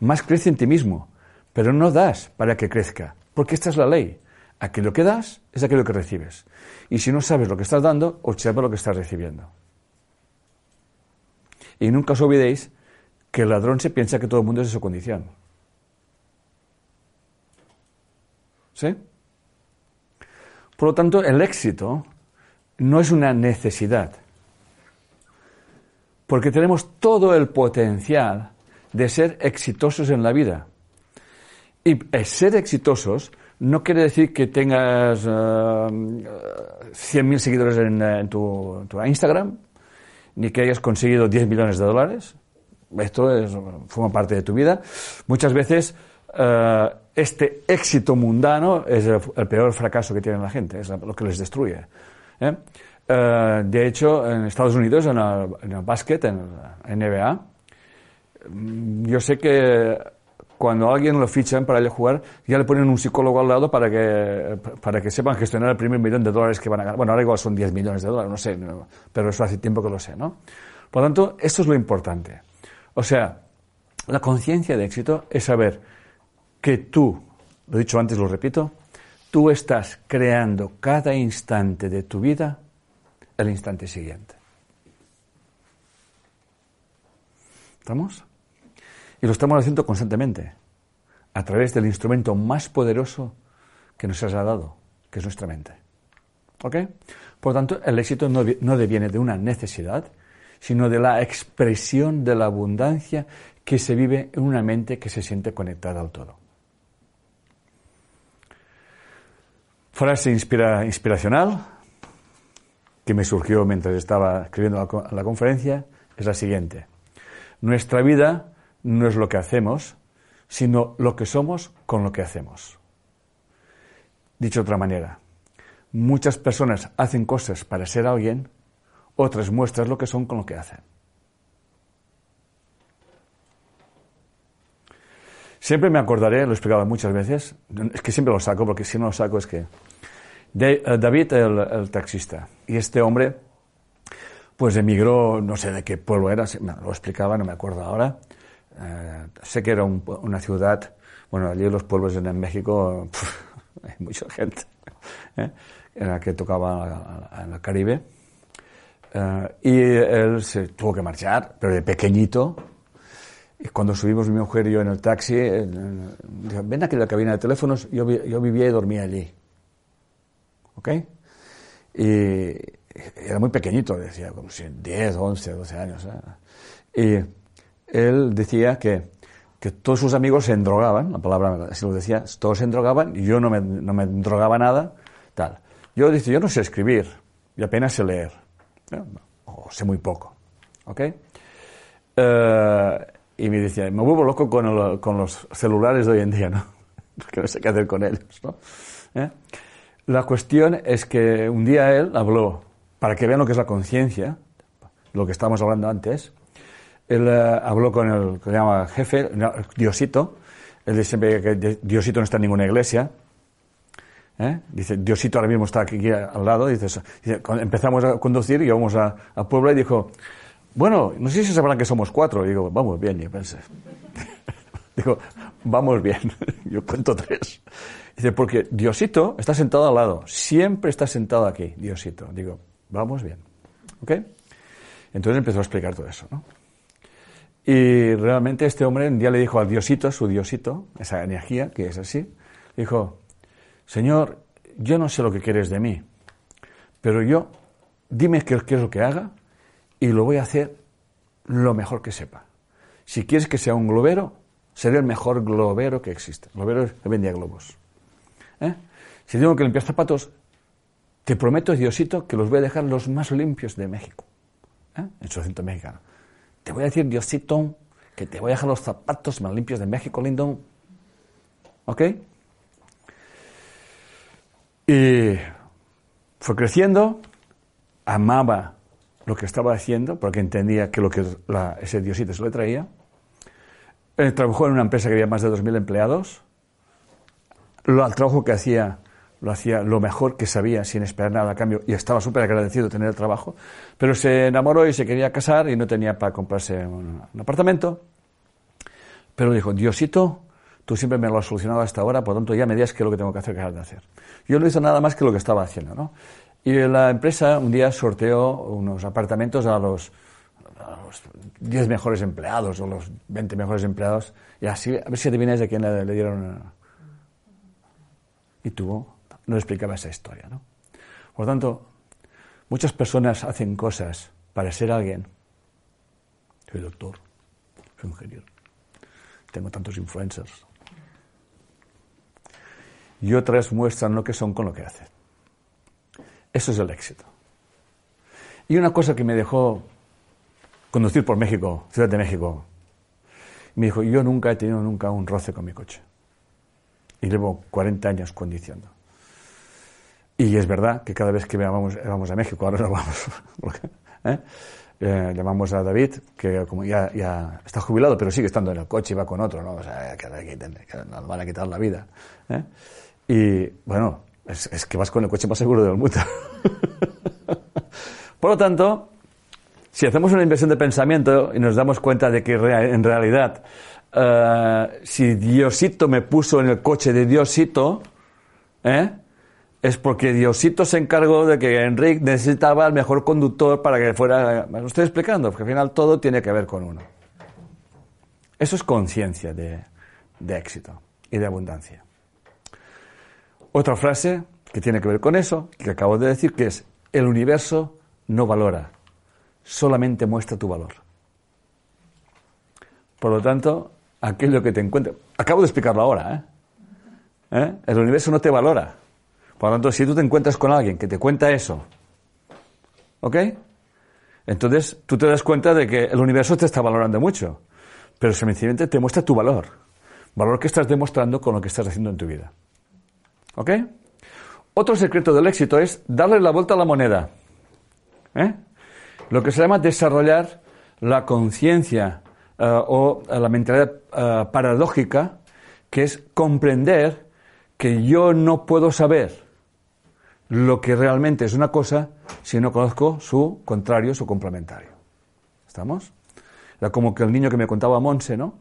S1: más crece en ti mismo. Pero no das para que crezca, porque esta es la ley. Aquello que das es aquello que recibes. Y si no sabes lo que estás dando, observa lo que estás recibiendo. Y nunca os olvidéis que el ladrón se piensa que todo el mundo es de su condición. ¿Sí? Por lo tanto, el éxito no es una necesidad, porque tenemos todo el potencial de ser exitosos en la vida. Y ser exitosos no quiere decir que tengas 100.000 eh, seguidores en, tu, Instagram, ni que hayas conseguido 10 millones de dólares. Esto es, forma parte de tu vida. Muchas veces eh, este éxito mundano es el, peor fracaso que tiene la gente, es lo que les destruye. ¿eh? de hecho, en Estados Unidos, en el, en el básquet, en la NBA, yo sé que cuando alguien lo fichan para ir a jugar, ya le ponen un psicólogo al lado para que, para que sepan gestionar el primer millón de dólares que van a ganar. Bueno, ahora igual son 10 millones de dólares, no sé, pero eso hace tiempo que lo sé, ¿no? Por lo tanto, esto es lo importante. O sea, la conciencia de éxito es saber que tú, lo he dicho antes, lo repito, tú estás creando cada instante de tu vida el instante siguiente. ¿Estamos? Y lo estamos haciendo constantemente, a través del instrumento más poderoso que nos has dado, que es nuestra mente. ¿Ok? Por tanto, el éxito no, no deviene de una necesidad, sino de la expresión de la abundancia que se vive en una mente que se siente conectada al todo. Frase inspira, inspiracional que me surgió mientras estaba escribiendo la, la conferencia es la siguiente. Nuestra vida no es lo que hacemos, sino lo que somos con lo que hacemos. Dicho de otra manera, muchas personas hacen cosas para ser alguien, otras muestran lo que son con lo que hacen. Siempre me acordaré, lo he explicado muchas veces, es que siempre lo saco, porque si no lo saco es que... De, eh, David, el, taxista, y este hombre, pues emigró, no sé de qué pueblo era, lo explicaba, no me acuerdo ahora, eh, sé que era una ciudad, bueno, allí los pueblos en México hay mucha gente, ¿eh? en la que tocaba en el Caribe. Eh, y él se tuvo que marchar, pero de pequeñito. Y cuando subimos mi mujer y yo en el taxi, dijo, ven aquí a la cabina de teléfonos, yo, yo vivía y dormía allí. ¿Ok? Y era muy pequeñito, decía, como si 10, 11, 12 años. Y él decía que, que todos sus amigos se endrogaban, la palabra así lo decía, todos se endrogaban y yo no me, no me drogaba nada, tal. Yo dice, yo no sé escribir y apenas sé leer, o sé muy poco, ¿ok? Eh, y me decía, me vuelvo loco con, con, los celulares de hoy en día, ¿no? Porque no sé qué hacer con ellos, ¿no? ¿Eh? La cuestión es que un día él habló, para que vean lo que es la conciencia, lo que estábamos hablando antes, él eh, habló con el que se llama jefe, Diosito. Él dice siempre que Diosito no está en ninguna iglesia. ¿eh? Dice, Diosito ahora mismo está aquí, al lado. Dice, empezamos a conducir y íbamos a, a, Puebla y dijo, bueno, no sé si sabrán que somos cuatro. Y digo, vamos bien, yo pensé. digo, vamos bien. yo cuento tres. Dice, porque Diosito está sentado al lado. Siempre está sentado aquí, Diosito. Digo, vamos bien. ¿Ok? Entonces empezó a explicar todo eso, ¿no? Y realmente este hombre un día le dijo al diosito, su diosito, esa energía que es así, dijo, Señor, yo no sé lo que quieres de mí, pero yo, dime qué, es lo que haga y lo voy a hacer lo mejor que sepa. Si quieres que sea un globero, seré el mejor globero que existe. Globero vendía globos. ¿Eh? Si tengo que limpiar zapatos, te prometo, Diosito, que los voy a dejar los más limpios de México. ¿Eh? En su acento mexicano. Te voy a decir, Diosito, que te voy a dejar los zapatos más limpios de México, lindo. ¿Ok? Y fue creciendo, amaba lo que estaba haciendo, porque entendía que lo que ese diosito se le traía. Eh, trabajó en una empresa que había más de 2.000 empleados. Lo, el trabajo que hacía lo hacía lo mejor que sabía sin esperar nada a cambio y estaba súper agradecido de tener el trabajo, pero se enamoró y se quería casar y no tenía para comprarse un, apartamento. Pero dijo, Diosito, tú siempre me lo has solucionado hasta ahora, por lo tanto ya me digas qué es lo que tengo que hacer, qué de hacer. Yo no hice nada más que lo que estaba haciendo, ¿no? Y la empresa un día sorteó unos apartamentos a los, a los 10 mejores empleados o los 20 mejores empleados y así, a ver si adivináis de quién le, dieron. Y tuvo no explicaba esa historia. ¿no? Por lo tanto, muchas personas hacen cosas para ser alguien. Soy doctor, soy ingeniero, tengo tantos influencers. Y otras muestran lo que son con lo que hacen. Eso es el éxito. Y una cosa que me dejó conducir por México, Ciudad de México, me dijo, yo nunca he tenido nunca un roce con mi coche. Y llevo 40 años conduciendo. Y es verdad que cada vez que vamos, vamos a México, ahora no vamos, ¿eh? Eh, llamamos a David, que como ya, ya, está jubilado, pero sigue estando en el coche y va con otro, ¿no? O sea, que, nos van a quitar la vida. ¿eh? Y bueno, es, que vas con el coche más seguro del mundo. Por lo tanto, si hacemos una inversión de pensamiento y nos damos cuenta de que en realidad, si Diosito me puso en el coche de Diosito, ¿eh? es porque Diosito se encargó de que Enrique necesitaba el mejor conductor para que fuera... Me lo estoy explicando, porque al final todo tiene que ver con uno. Eso es conciencia de éxito y de abundancia. Otra frase que tiene que ver con eso, que acabo de decir, que es, el universo no valora, solamente muestra tu valor. Por lo tanto, aquello que te encuentra... Acabo de explicarlo ahora, ¿eh? ¿Eh? El universo no te valora, por lo tanto, si tú te encuentras con alguien que te cuenta eso, ¿ok? Entonces tú te das cuenta de que el universo te está valorando mucho, pero sencillamente te muestra tu valor, valor que estás demostrando con lo que estás haciendo en tu vida. ¿Ok? Otro secreto del éxito es darle la vuelta a la moneda. ¿eh? Lo que se llama desarrollar la conciencia eh, o la mentalidad eh, paradójica, que es comprender que yo no puedo saber lo que realmente es una cosa si no conozco su contrario, su complementario. ¿Estamos? Era como que el niño que me contaba Monse, ¿no?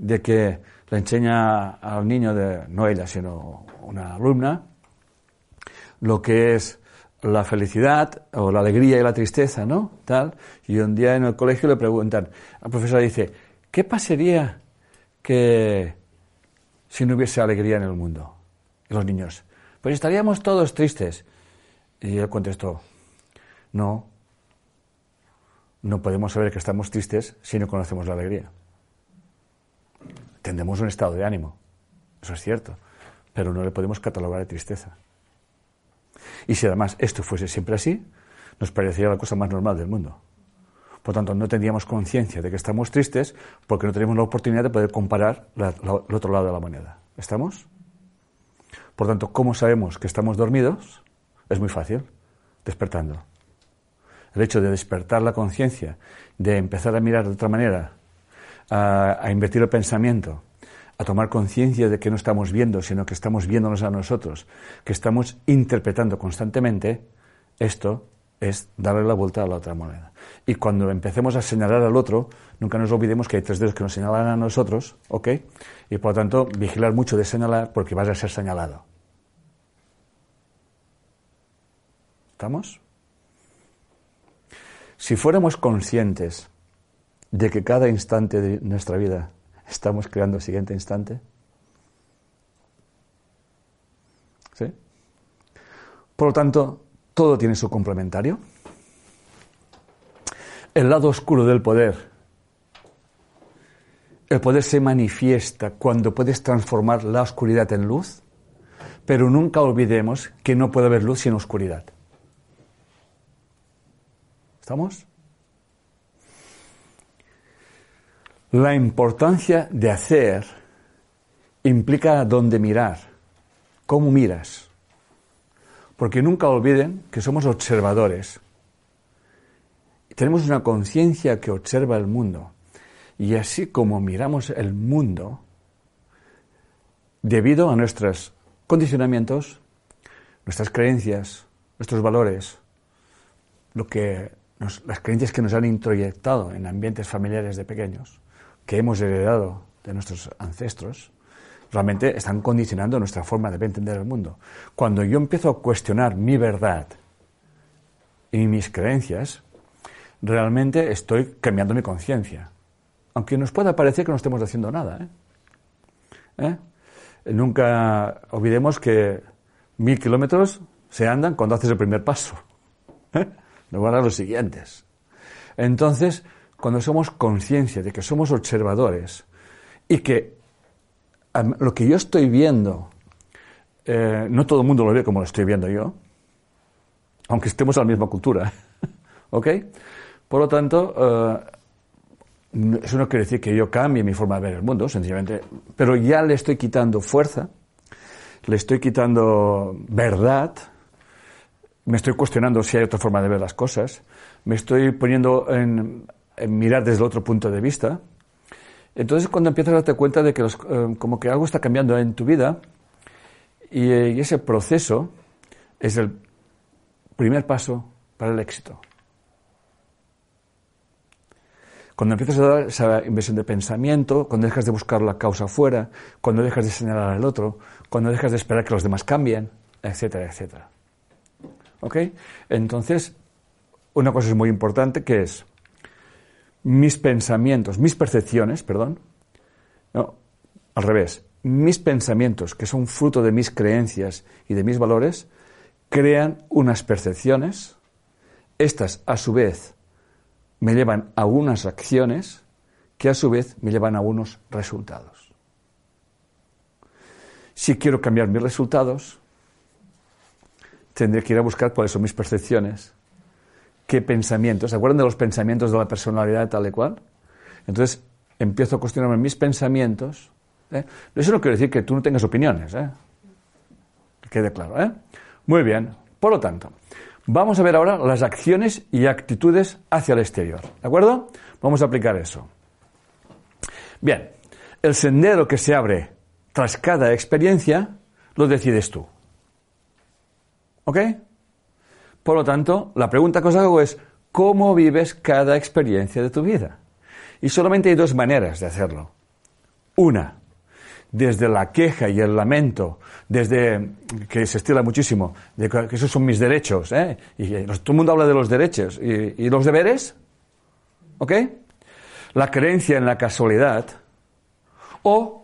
S1: De que le enseña al niño, de, no ella, sino una alumna, lo que es la felicidad o la alegría y la tristeza, ¿no? Tal. Y un día en el colegio le preguntan, la profesora dice, ¿qué pasaría que si no hubiese alegría en el mundo? Y los niños, pues estaríamos todos tristes. Y él contestó, no, no podemos saber que estamos tristes si no conocemos la alegría. Tendremos un estado de ánimo, eso es cierto, pero no le podemos catalogar de tristeza. Y si además esto fuese siempre así, nos parecería la cosa más normal del mundo. Por tanto, no tendríamos conciencia de que estamos tristes porque no tenemos la oportunidad de poder comparar el otro lado de la moneda. ¿Estamos? Por tanto, ¿cómo sabemos que estamos dormidos? Es muy fácil, despertando. El hecho de despertar la conciencia, de empezar a mirar de otra manera, a, invertir el pensamiento, a tomar conciencia de que no estamos viendo, sino que estamos viéndonos a nosotros, que estamos interpretando constantemente, esto es darle la vuelta a la otra moneda. Y cuando empecemos a señalar al otro, nunca nos olvidemos que hay tres dedos que nos señalan a nosotros, ¿ok? Y por lo tanto, vigilar mucho de señalar porque vas a ser señalado. ¿Estamos? Si fuéramos conscientes de que cada instante de nuestra vida estamos creando el siguiente instante, ¿sí? Por lo tanto, todo tiene su complementario. el lado oscuro del poder. El poder se manifiesta cuando puedes transformar la oscuridad en luz, pero nunca olvidemos que no puede haber luz sin oscuridad. ¿Estamos? La importancia de hacer implica dónde mirar, cómo miras. Porque nunca olviden que somos observadores. Tenemos una conciencia que observa el mundo. Y así como miramos el mundo, debido a nuestros condicionamientos, nuestras creencias, nuestros valores, lo que las creencias que nos han introyectado en ambientes familiares de pequeños, que hemos heredado de nuestros ancestros, realmente están condicionando nuestra forma de entender el mundo. Cuando yo empiezo a cuestionar mi verdad y mis creencias, realmente estoy cambiando mi conciencia. Aunque nos pueda parecer que no estemos haciendo nada. ¿eh? ¿Eh? Nunca olvidemos que mil kilómetros se andan cuando haces el primer paso. ¿eh? Luego harás los siguientes. Entonces, cuando somos conciencia de que somos observadores y que lo que yo estoy viendo, eh, no todo el mundo lo ve como lo estoy viendo yo, aunque estemos en la misma cultura. ¿Ok? Por lo tanto, eh, eso no quiere decir que yo cambie mi forma de ver el mundo, sencillamente, pero ya le estoy quitando fuerza, le estoy quitando verdad, me estoy cuestionando si hay otra forma de ver las cosas, me estoy poniendo en, mirar desde otro punto de vista. Entonces, cuando empiezas a darte cuenta de que eh, como que algo está cambiando en tu vida, eh, y ese proceso es el primer paso para el éxito. Cuando empiezas a dar esa inversión de pensamiento, cuando dejas de buscar la causa afuera, cuando dejas de señalar al otro, cuando dejas de esperar que los demás cambien, etcétera, etcétera. ¿Ok? Entonces, una cosa es muy importante que es mis pensamientos, mis percepciones, perdón, al revés, mis pensamientos, que son fruto de mis creencias y de mis valores, crean unas percepciones, estas a su vez me llevan a unas acciones que a su vez me llevan a unos resultados. Si quiero cambiar mis resultados, tendré que ir a buscar cuáles son mis percepciones, qué pensamientos. ¿Se acuerdan de los pensamientos de la personalidad tal y cual? Entonces empiezo a cuestionarme mis pensamientos. ¿eh? Eso no quiere decir que tú no tengas opiniones. ¿eh? quede claro. ¿eh? Muy bien. Por lo tanto, vamos a ver ahora las acciones y actitudes hacia el exterior. ¿De acuerdo? Vamos a aplicar eso. Bien, el sendero que se abre tras cada experiencia lo decides tú. ¿Ok? Por lo tanto, la pregunta que os hago es, ¿cómo vives cada experiencia de tu vida? Y solamente hay dos maneras de hacerlo. Una, desde la queja y el lamento, desde que se estila muchísimo, de que esos son mis derechos, ¿eh? y todo el mundo habla de los derechos y, y los deberes, ¿ok? La creencia en la casualidad o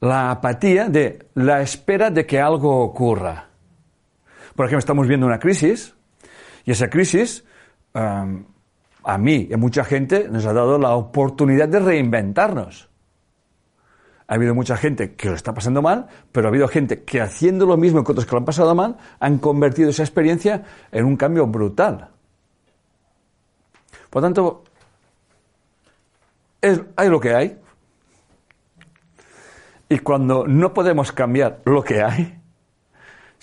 S1: la apatía de la espera de que algo ocurra. Por ejemplo, estamos viendo una crisis y esa crisis a mí y a mucha gente nos ha dado la oportunidad de reinventarnos. Ha habido mucha gente que lo está pasando mal, pero ha habido gente que haciendo lo mismo que otros que lo han pasado mal, han convertido esa experiencia en un cambio brutal. Por tanto, hay lo que hay. Y cuando no podemos cambiar lo que hay,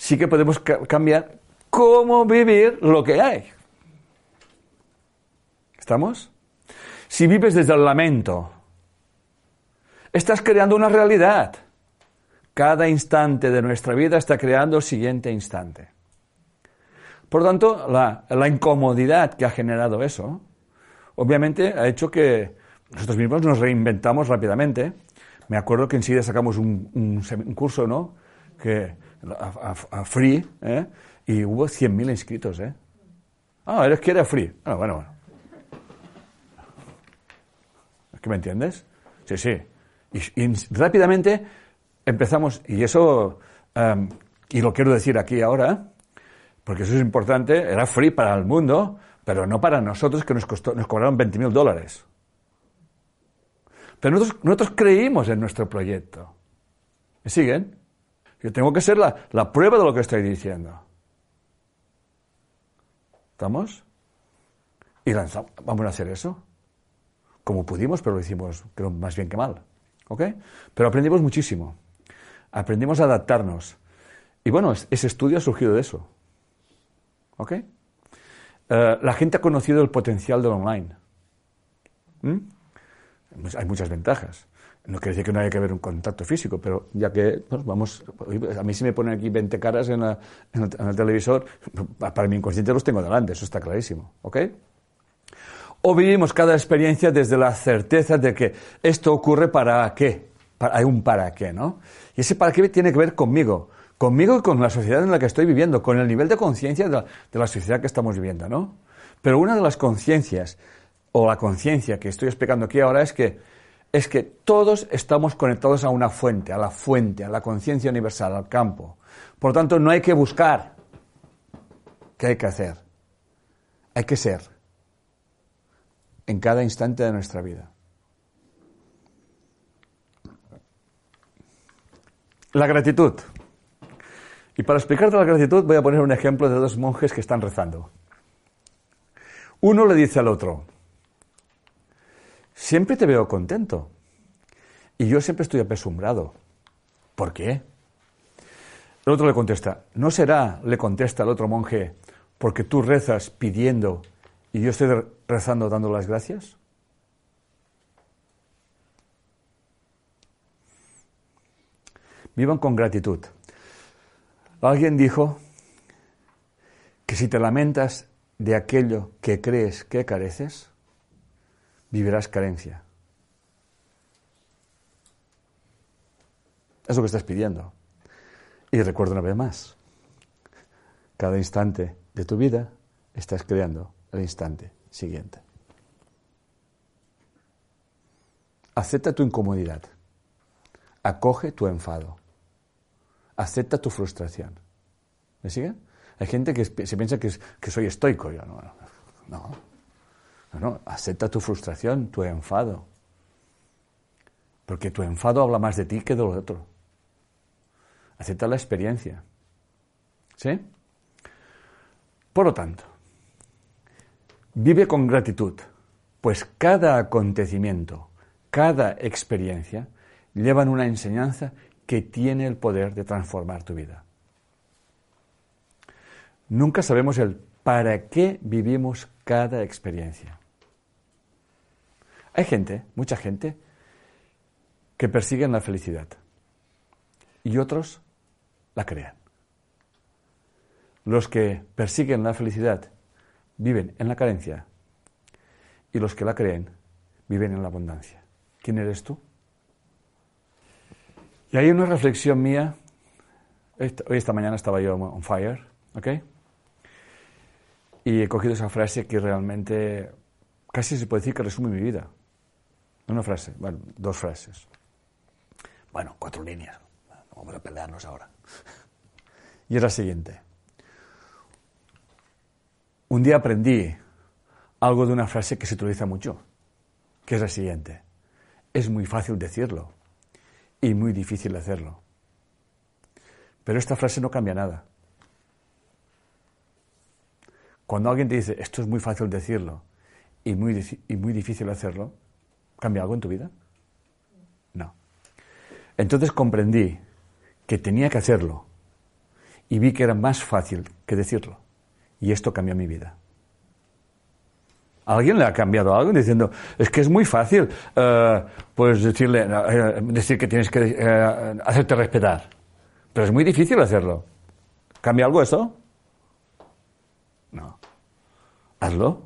S1: sí que podemos cambiar cómo vivir lo que hay. ¿Estamos? Si vives desde el lamento, estás creando una realidad. Cada instante de nuestra vida está creando el siguiente instante. Por tanto, la, incomodidad que ha generado eso, obviamente ha hecho que nosotros mismos nos reinventamos rápidamente. Me acuerdo que enseguida sacamos un, un curso, ¿no? Que a, Free, ¿eh? y hubo 100.000 inscritos, ¿eh? Ah, eres que era Free. Ah, bueno, bueno. ¿Es que me entiendes? Sí, sí. Y, rápidamente empezamos, y eso, em, y lo quiero decir aquí ahora, porque eso es importante, era free para el mundo, pero no para nosotros que nos, costó, nos cobraron 20 mil dólares. Pero nosotros, nosotros creímos en nuestro proyecto. ¿Me siguen? Yo tengo que ser la, la prueba de lo que estoy diciendo. ¿Estamos? Y lanzamos, vamos a hacer eso. Como pudimos, pero lo hicimos creo, más bien que mal. ¿Ok? Pero aprendimos muchísimo. Aprendimos a adaptarnos. Y bueno, ese estudio ha surgido de eso. ¿Ok? Eh, la gente ha conocido el potencial del online. ¿Mm? Hay muchas ventajas. No quiere decir que no haya que haber un contacto físico, pero ya que, pues, vamos, a mí si me ponen aquí 20 caras en, el, televisor, para mi inconsciente los tengo delante, eso está clarísimo, ¿ok? O vivimos cada experiencia desde la certeza de que esto ocurre para qué, hay un para qué, ¿no? Y ese para qué tiene que ver conmigo, conmigo y con la sociedad en la que estoy viviendo, con el nivel de conciencia de, de la sociedad que estamos viviendo, ¿no? Pero una de las conciencias, o la conciencia que estoy explicando aquí ahora es que es que todos estamos conectados a una fuente, a la fuente, a la conciencia universal, al campo. Por lo tanto, no hay que buscar. ¿Qué hay que hacer? Hay que ser en cada instante de nuestra vida. La gratitud. Y para explicarte la gratitud voy a poner un ejemplo de dos monjes que están rezando. Uno le dice al otro, siempre te veo contento. Y yo siempre estoy apesumbrado. ¿Por qué? El otro le contesta, ¿no será, le contesta el otro monje, porque tú rezas pidiendo y yo estoy rezando dando las gracias? Vivan con gratitud. Alguien dijo que si te lamentas de aquello que crees que careces, vivirás carencia. Es lo que estás pidiendo. Y recuerda una vez más, cada instante de tu vida estás creando el instante siguiente. Acepta tu incomodidad. Acoge tu enfado. Acepta tu frustración. ¿Me siguen? Hay gente que se piensa que, soy estoico. Yo. No, acepta tu frustración, tu enfado. Porque tu enfado habla más de ti que de lo otro. Acepta la experiencia. ¿Sí? Por lo tanto, vive con gratitud, pues cada acontecimiento, cada experiencia llevan una enseñanza que tiene el poder de transformar tu vida. Nunca sabemos el para qué vivimos cada experiencia. Hay gente, mucha gente, que persiguen la felicidad y otros la crean. Los que persiguen la felicidad viven en la carencia y los que la creen viven en la abundancia. ¿Quién eres tú? Y hay una reflexión mía. Hoy esta mañana estaba yo on fire, ¿ok? Y he cogido esa frase que realmente casi se puede decir que resume mi vida. Una frase, bueno, dos frases. Bueno, cuatro líneas. vamos a pelearnos ahora. Y es la siguiente. Un día aprendí algo de una frase que se utiliza mucho, que es la siguiente. Es muy fácil decirlo y muy difícil hacerlo. Pero esta frase no cambia nada. Cuando alguien te dice, esto es muy fácil decirlo y muy, y muy difícil hacerlo, ¿Cambia algo en tu vida? No. Entonces comprendí que tenía que hacerlo y vi que era más fácil que decirlo. Y esto cambió mi vida. ¿A alguien le ha cambiado algo diciendo, es que es muy fácil, eh, pues decirle, eh, decir que tienes que eh, hacerte respetar. Pero es muy difícil hacerlo. ¿Cambia algo eso? No. Hazlo.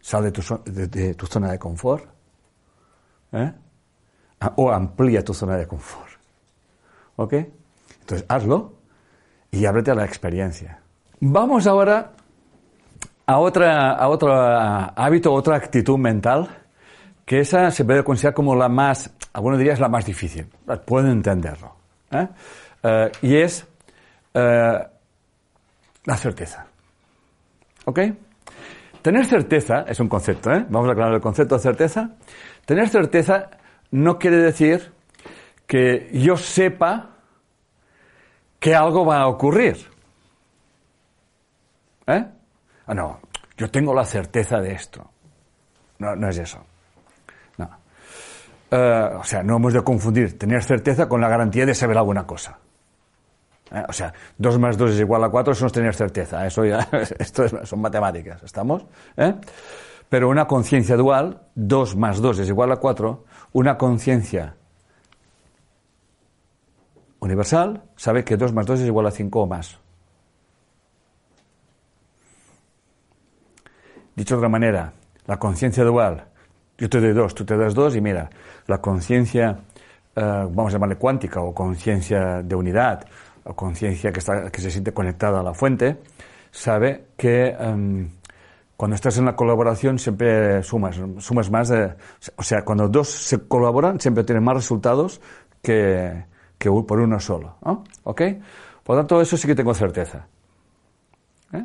S1: Sal de tu, de tu zona de confort. ¿Eh? Ah, o amplía tu zona de confort. ¿Ok? Entonces, hazlo y ábrete a la experiencia. Vamos ahora a, otra, a otro hábito, otra actitud mental, que esa se puede considerar como la más, algunos dirían la más difícil, pueden entenderlo. ¿eh? Eh, y es la certeza. ¿Ok? tener certeza es un concepto, ¿eh? Vamos a aclarar el concepto de certeza. Tener certeza no quiere decir que yo sepa que algo va a ocurrir. ¿Eh? Ah, no, yo tengo la certeza de esto. No, no es eso. No. Eh, o sea, no hemos de confundir tener certeza con la garantía de saber alguna cosa. ¿Eh? O sea, 2 más 2 es igual a 4, eso no es tener certeza. Eso ya, esto son matemáticas, ¿estamos? ¿Eh? Pero una conciencia dual, 2 más 2 es igual a 4, una conciencia universal sabe que 2 más 2 es igual a 5 o más. Dicho de otra manera, la conciencia dual, yo te doy 2, tú te das 2 y mira, la conciencia, eh, vamos a llamarle cuántica o conciencia de unidad o conciencia que, está, que se siente conectada a la fuente, sabe que em, cuando estás en la colaboración siempre sumas, sumas más de, o sea, cuando dos se colaboran siempre tienen más resultados que, que por uno solo. ¿Ok? Por lo tanto, eso sí que tengo certeza. ¿Eh?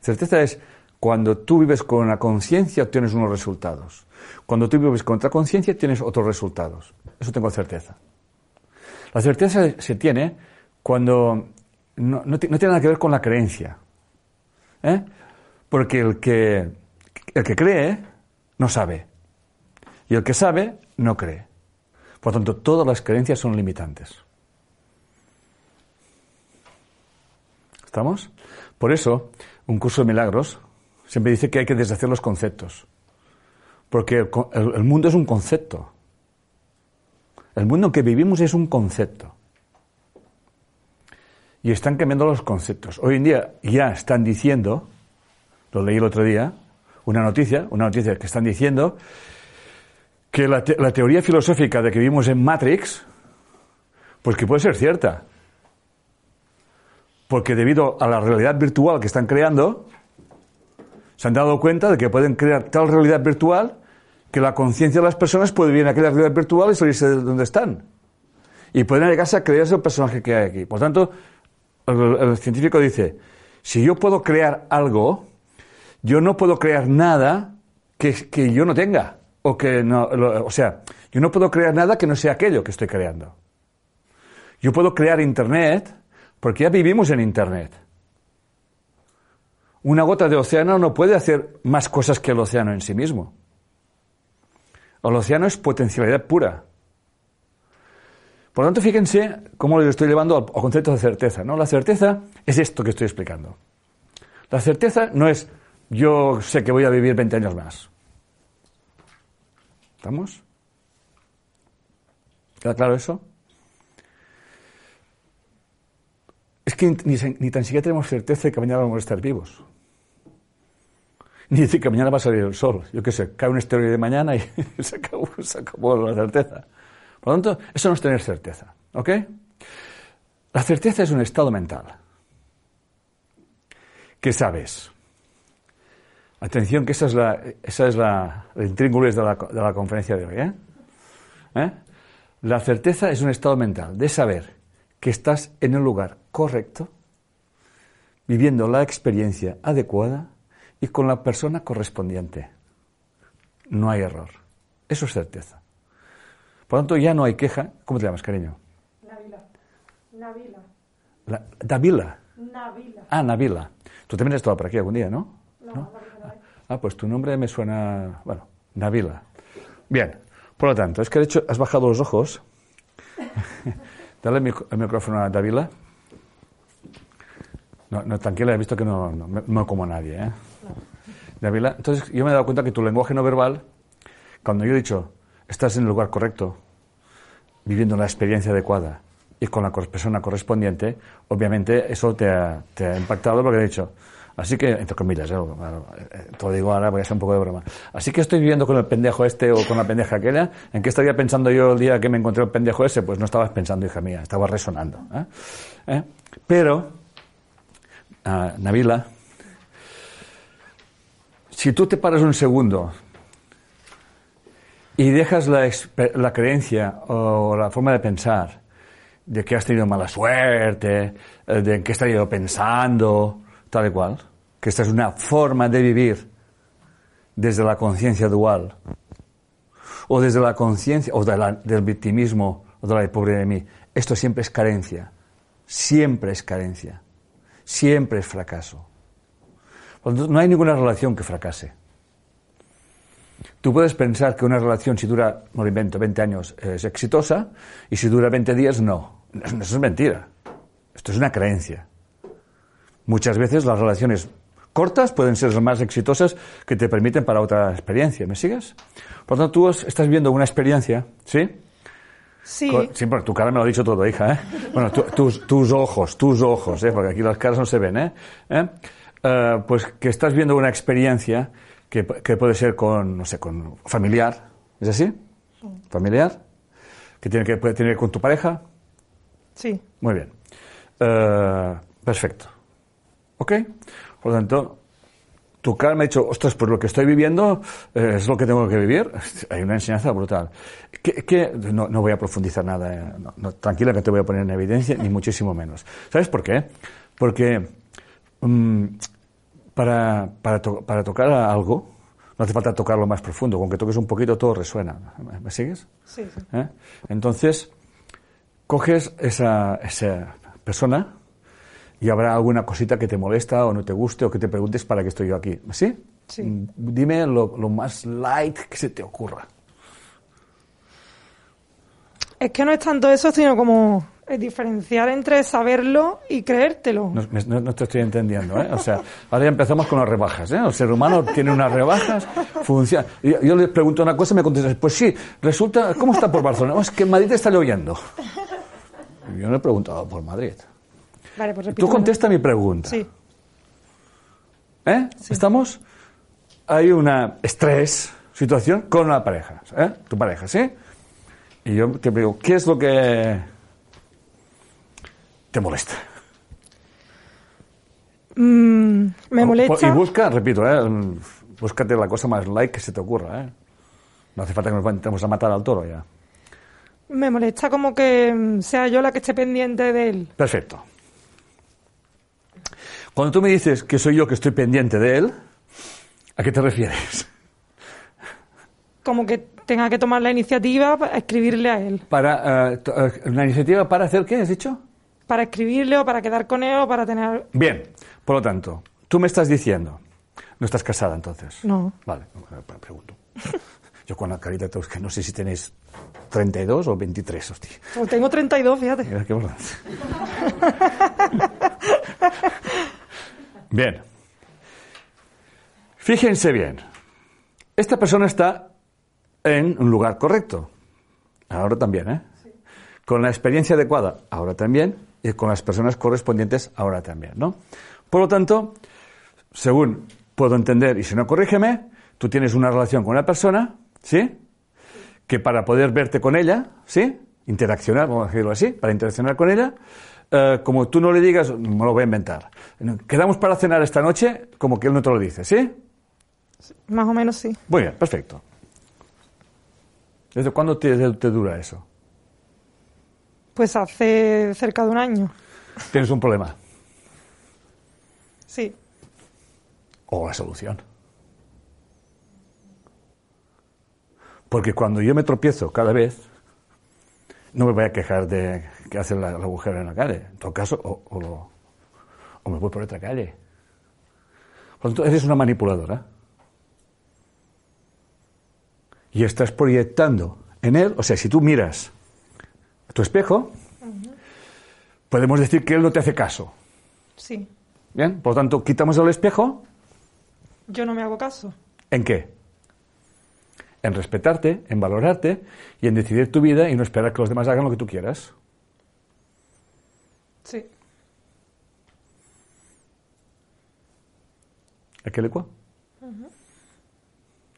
S1: Certeza es cuando tú vives con la conciencia obtienes unos resultados. Cuando tú vives con otra conciencia tienes otros resultados. Eso tengo certeza. La certeza se tiene cuando no, no, tiene nada que ver con la creencia. ¿eh? Porque el que, el que cree no sabe. Y el que sabe no cree. Por lo tanto, todas las creencias son limitantes. ¿Estamos? Por eso, un curso de milagros siempre dice que hay que deshacer los conceptos. Porque el, mundo es un concepto. El mundo en que vivimos es un concepto. Y están cambiando los conceptos. Hoy en día ya están diciendo, lo leí el otro día, una noticia, una noticia que están diciendo que la, teoría filosófica de que vivimos en Matrix, pues que puede ser cierta. Porque debido a la realidad virtual que están creando, se han dado cuenta de que pueden crear tal realidad virtual que la conciencia de las personas puede vivir en aquella realidad virtual y salirse de donde están. Y pueden llegarse a creerse el personaje que hay aquí. Por tanto, el científico dice, si yo puedo crear algo, yo no puedo crear nada que, que yo no tenga. O que no, o sea, yo no puedo crear nada que no sea aquello que estoy creando. Yo puedo crear Internet porque ya vivimos en Internet. Una gota de océano no puede hacer más cosas que el océano en sí mismo. El océano es potencialidad pura. Por lo tanto, fíjense cómo lo estoy llevando al, concepto de certeza. ¿no? La certeza es esto que estoy explicando. La certeza no es yo sé que voy a vivir 20 años más. ¿Estamos? ¿Queda claro eso? Es que ni, tan siquiera tenemos certeza de que mañana vamos a estar vivos. Ni decir que mañana va a salir el sol. Yo qué sé, cae un esteroide de mañana y se acabó, se acabó la certeza. Por lo tanto, eso no es tener certeza. ¿Ok? La certeza es un estado mental. ¿Qué sabes? Atención, que esa es la, esa es la, el intríngulis de la, de la conferencia de hoy. ¿eh? ¿Eh? La certeza es un estado mental de saber que estás en el lugar correcto, viviendo la experiencia adecuada y con la persona correspondiente. No hay error. Eso es certeza. Por lo tanto, ya no hay queja. ¿Cómo te llamas, cariño?
S2: Navila. Navila.
S1: La, Davila.
S2: Navila.
S1: Ah, Navila. Tú también has estado por aquí algún día, ¿no? No, Ah, pues tu nombre me suena, bueno, Navila. Bien, por lo tanto, es que de hecho has bajado los ojos. Dale el, micrófono a Navila. No, no, tranquila, he visto que no, no, como nadie. ¿eh? Navila, entonces yo me he dado cuenta que tu lenguaje no verbal, cuando yo he dicho, estás en el lugar correcto, viviendo la experiencia adecuada y con la persona correspondiente, obviamente eso te ha, te ha impactado porque he dicho, Así que, entre comillas, ¿eh? Eh, todo digo ahora voy a ser un poco de broma. Así que estoy viviendo con el pendejo este o con la pendeja aquella. ¿En qué estaría pensando yo el día que me encontré el pendejo ese? Pues no estabas pensando, hija mía, estaba resonando. ¿eh? Pero, uh, Nabila, si tú te paras un segundo y dejas la, la creencia o la forma de pensar de que has tenido mala suerte, de que has estado pensando, tal cual, que esta es una forma de vivir desde la conciencia dual, o desde la conciencia, o del victimismo, o de la pobre de mí. Esto siempre es carencia, siempre es carencia, siempre es fracaso. No hay ninguna relación que fracase. Tú puedes pensar que una relación, si dura, no invento, 20 años, es exitosa, y si dura 20 días, no. Eso es mentira. Esto es una creencia. Muchas veces las relaciones cortas pueden ser las más exitosas que te permiten para otra experiencia. ¿Me sigues? Por lo tanto, tú estás viendo una experiencia, ¿sí?
S2: Sí,
S1: Sí, porque tu cara me lo ha dicho todo, hija, ¿eh? Bueno, tu- tus, tus ojos, tus ojos, ¿eh? Porque aquí las caras no se ven, ¿eh? ¿Eh? Eh, pues que estás viendo una experiencia que, que puede ser con, no sé, con familiar, ¿es así? Familiar, que tiene que, puede tener con tu pareja,
S2: sí.
S1: muy bien. Eh, perfecto. ¿Ok? Por lo tanto, tu cara me ha dicho, ostras, pues lo que estoy viviendo eh, es lo que tengo que vivir. Hay una enseñanza brutal. ¿Qué, qué- No, no voy a profundizar nada. eh, no, no, tranquila que te voy a poner en evidencia, ni muchísimo menos. ¿Sabes por qué? Porque mm, para, para, to- para tocar algo, no hace falta tocarlo más profundo. Con que toques un poquito, todo resuena. ¿Me- ¿Me sigues?
S2: Sí, sí.
S1: ¿Eh? Entonces, coges esa, esa persona y habrá alguna cosita que te molesta o no te guste o que te preguntes para qué estoy yo aquí. ¿Sí?
S2: Sí.
S1: Mm, Dime lo, lo más light que se te ocurra.
S2: Es que no es tanto eso, sino como diferenciar entre saberlo y creértelo.
S1: No, no- no te estoy entendiendo, ¿eh? O sea, ahora ya empezamos con las rebajas, ¿eh? El ser humano tiene unas rebajas, funciona. Yo, yo le pregunto una cosa y me contestas, pues sí, resulta, ¿cómo está por Barcelona? "Oh, es que en Madrid está lloviendo. Yo no he preguntado por Madrid.
S2: Vale, pues.
S1: Tú contesta mi pregunta.
S2: Sí,
S1: ¿Eh? ¿Estamos? Hay una estrés, situación con la pareja, ¿eh? Tu pareja, ¿sí? Y yo te digo, ¿qué es lo que te molesta?
S2: Mm, me
S1: O-
S2: molesta.
S1: Y busca, repito, ¿eh? Búscate la cosa más light que se te ocurra, ¿eh? No hace falta que nos vayamos a matar al toro ya.
S2: Me molesta como que sea yo la que esté pendiente de él.
S1: Perfecto. Cuando tú me dices que soy yo que estoy pendiente de él, ¿a qué te refieres?
S2: Como que tenga que tomar la iniciativa para escribirle a él.
S1: Para, ¿Una iniciativa para hacer qué, has dicho?
S2: Para escribirle o para quedar con él o para tener...
S1: Bien, por lo tanto, tú me estás diciendo, no estás casada entonces.
S2: No.
S1: Vale, eh, pregunto. Yo con la carita, que no sé si tenéis 32 o 23, hostia.
S2: Pues tengo 32, fíjate.
S1: Mira qué. Bien. Fíjense bien. Esta persona está en un lugar correcto. Ahora también, ¿eh? Con la experiencia adecuada, ahora también. Y con las personas correspondientes, ahora también, ¿no? Por lo tanto, según puedo entender, y si no, corrígeme, tú tienes una relación con una persona, ¿sí? que para poder verte con ella, ¿sí? Interaccionar, vamos a decirlo así, para interaccionar con ella, eh, como tú no le digas, me lo voy a inventar. Quedamos para cenar esta noche, como que él no te lo dice, ¿sí?
S2: Más o menos sí.
S1: Muy bien, perfecto. ¿Desde cuándo te, te dura eso?
S2: Pues hace cerca de un año.
S1: Tienes un problema.
S2: Sí.
S1: O la solución. Porque cuando yo me tropiezo cada vez, no me voy a quejar de que hace la, la agujero en la calle. En todo caso, o, o lo- o me voy por otra calle. Por lo tanto, eres una manipuladora. Y estás proyectando en él, o sea, si tú miras a tu espejo, podemos decir que él no te hace caso.
S2: Sí.
S1: Bien, por lo tanto, quitamos el espejo
S2: Yo no me hago caso.
S1: ¿En qué? En respetarte, en valorarte y en decidir tu vida y no esperar que los demás hagan lo que tú quieras.
S2: Sí.
S1: ¿A qué le cua?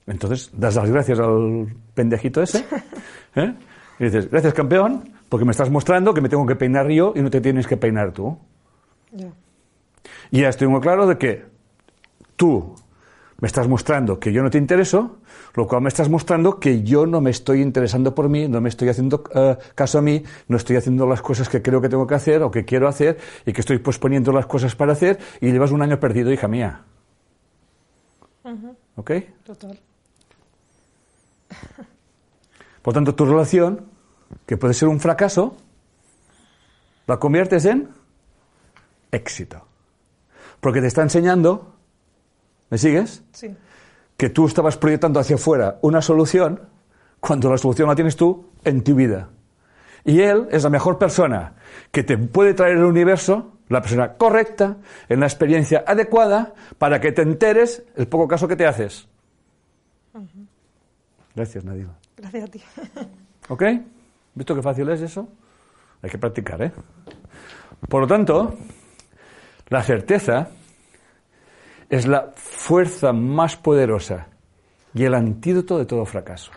S1: Entonces, das las gracias al pendejito ese. ¿eh? Y dices, gracias campeón, porque me estás mostrando que me tengo que peinar yo y no te tienes que peinar tú.
S2: Ya.
S1: Y ya estoy muy claro de que tú me estás mostrando que yo no te intereso, lo cual me estás mostrando que yo no me estoy interesando por mí, no me estoy haciendo eh, caso a mí, no estoy haciendo las cosas que creo que tengo que hacer o que quiero hacer y que estoy posponiendo las cosas para hacer y llevas un año perdido, hija mía. ¿Ok?
S2: Total.
S1: Por tanto, tu relación, que puede ser un fracaso, la conviertes en éxito. Porque te está enseñando, ¿me sigues?
S2: Sí.
S1: Que tú estabas proyectando hacia afuera una solución cuando la solución la tienes tú en tu vida. Y él es la mejor persona que te puede traer el universo, la persona correcta, en la experiencia adecuada, para que te enteres el poco caso que te haces. Gracias, Nadia.
S2: Gracias a ti.
S1: ¿Ok? ¿Visto qué fácil es eso? Hay que practicar, ¿eh? Por lo tanto, la certeza es la fuerza más poderosa y el antídoto de todo fracaso.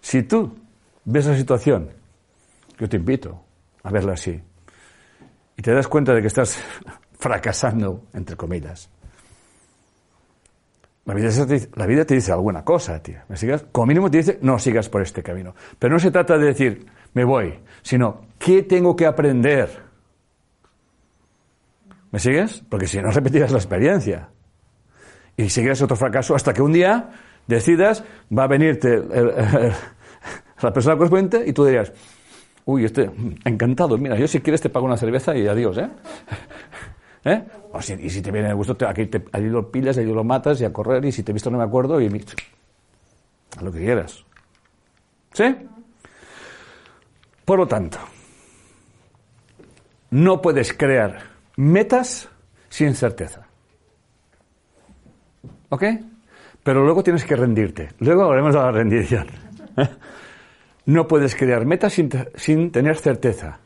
S1: Si tú ves la situación, yo te invito a verla así, y te das cuenta de que estás fracasando, entre comillas, la vida, te dice, alguna cosa, tío. ¿Me? Como mínimo te dice, no sigas por este camino. Pero no se trata de decir, me voy, sino, ¿qué tengo que aprender? ¿Me sigues? Porque si no repetirás la experiencia. Y seguirás otro fracaso hasta que un día decidas, va a venirte la persona correspondiente y tú dirías, uy, este, encantado, mira, yo si quieres te pago una cerveza y adiós, ¿eh? ¿Eh? Y si te viene el gusto, aquí te- allí lo pillas, allí lo matas y a correr, y si te he visto no me acuerdo, y haz lo que quieras. ¿Sí? Por lo tanto, no puedes crear metas sin certeza. ¿Ok? Pero luego tienes que rendirte. Luego hablaremos de la rendición. No puedes crear metas sin, sin tener certeza.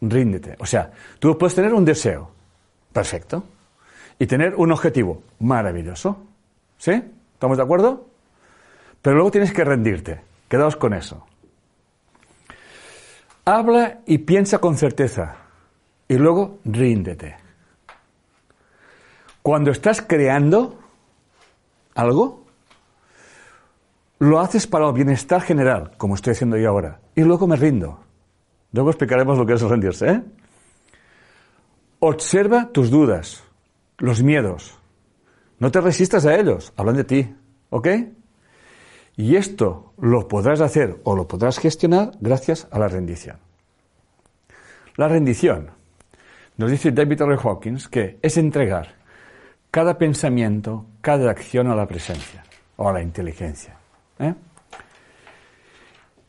S1: Ríndete. O sea, tú puedes tener un deseo. Perfecto. Y tener un objetivo. Maravilloso. ¿Sí? ¿Estamos de acuerdo? Pero luego tienes que rendirte. Quedaos con eso. Habla y piensa con certeza. Y luego ríndete. Cuando estás creando algo, lo haces para el bienestar general, como estoy haciendo yo ahora. Y luego me rindo. Luego explicaremos lo que es rendirse. ¿eh? Observa tus dudas, los miedos. No te resistas a ellos, hablan de ti. ¿Ok? Y esto lo podrás hacer o lo podrás gestionar gracias a la rendición. La rendición, nos dice David R. Hawkins, que es entregar cada pensamiento, cada acción a la presencia o a la inteligencia. ¿eh?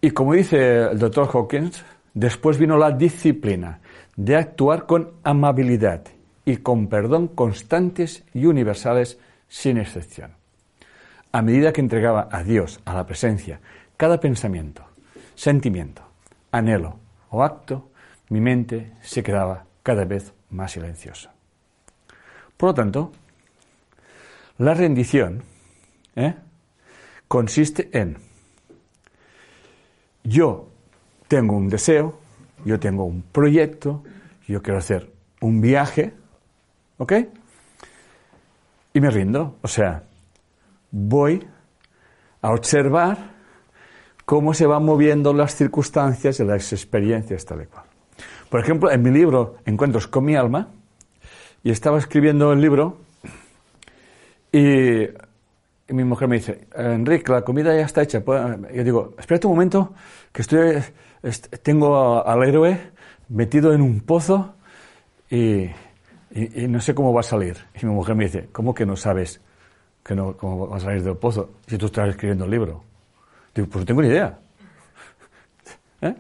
S1: Y como dice el doctor Hawkins, después vino la disciplina de actuar con amabilidad y con perdón constantes y universales sin excepción. A medida que entregaba a Dios, a la presencia, cada pensamiento, sentimiento, anhelo o acto, mi mente se quedaba cada vez más silenciosa. Por lo tanto, la rendición ¿eh? consiste en yo tengo un deseo, yo tengo un proyecto, yo quiero hacer un viaje, ¿ok? Y me rindo, o sea, voy a observar cómo se van moviendo las circunstancias y las experiencias tal y cual. Por ejemplo, en mi libro Encuentros con mi alma, y estaba escribiendo el libro y, mi mujer me dice, Enrique, la comida ya está hecha. ¿puedo-?" Yo digo, espérate un momento, que estoy, est- tengo al héroe metido en un pozo y, y- y no sé cómo va a salir. Y mi mujer me dice, ¿cómo que no sabes que no, cómo va a salir del pozo si tú estás escribiendo el libro? Digo, pues no tengo ni idea. ¿Eh?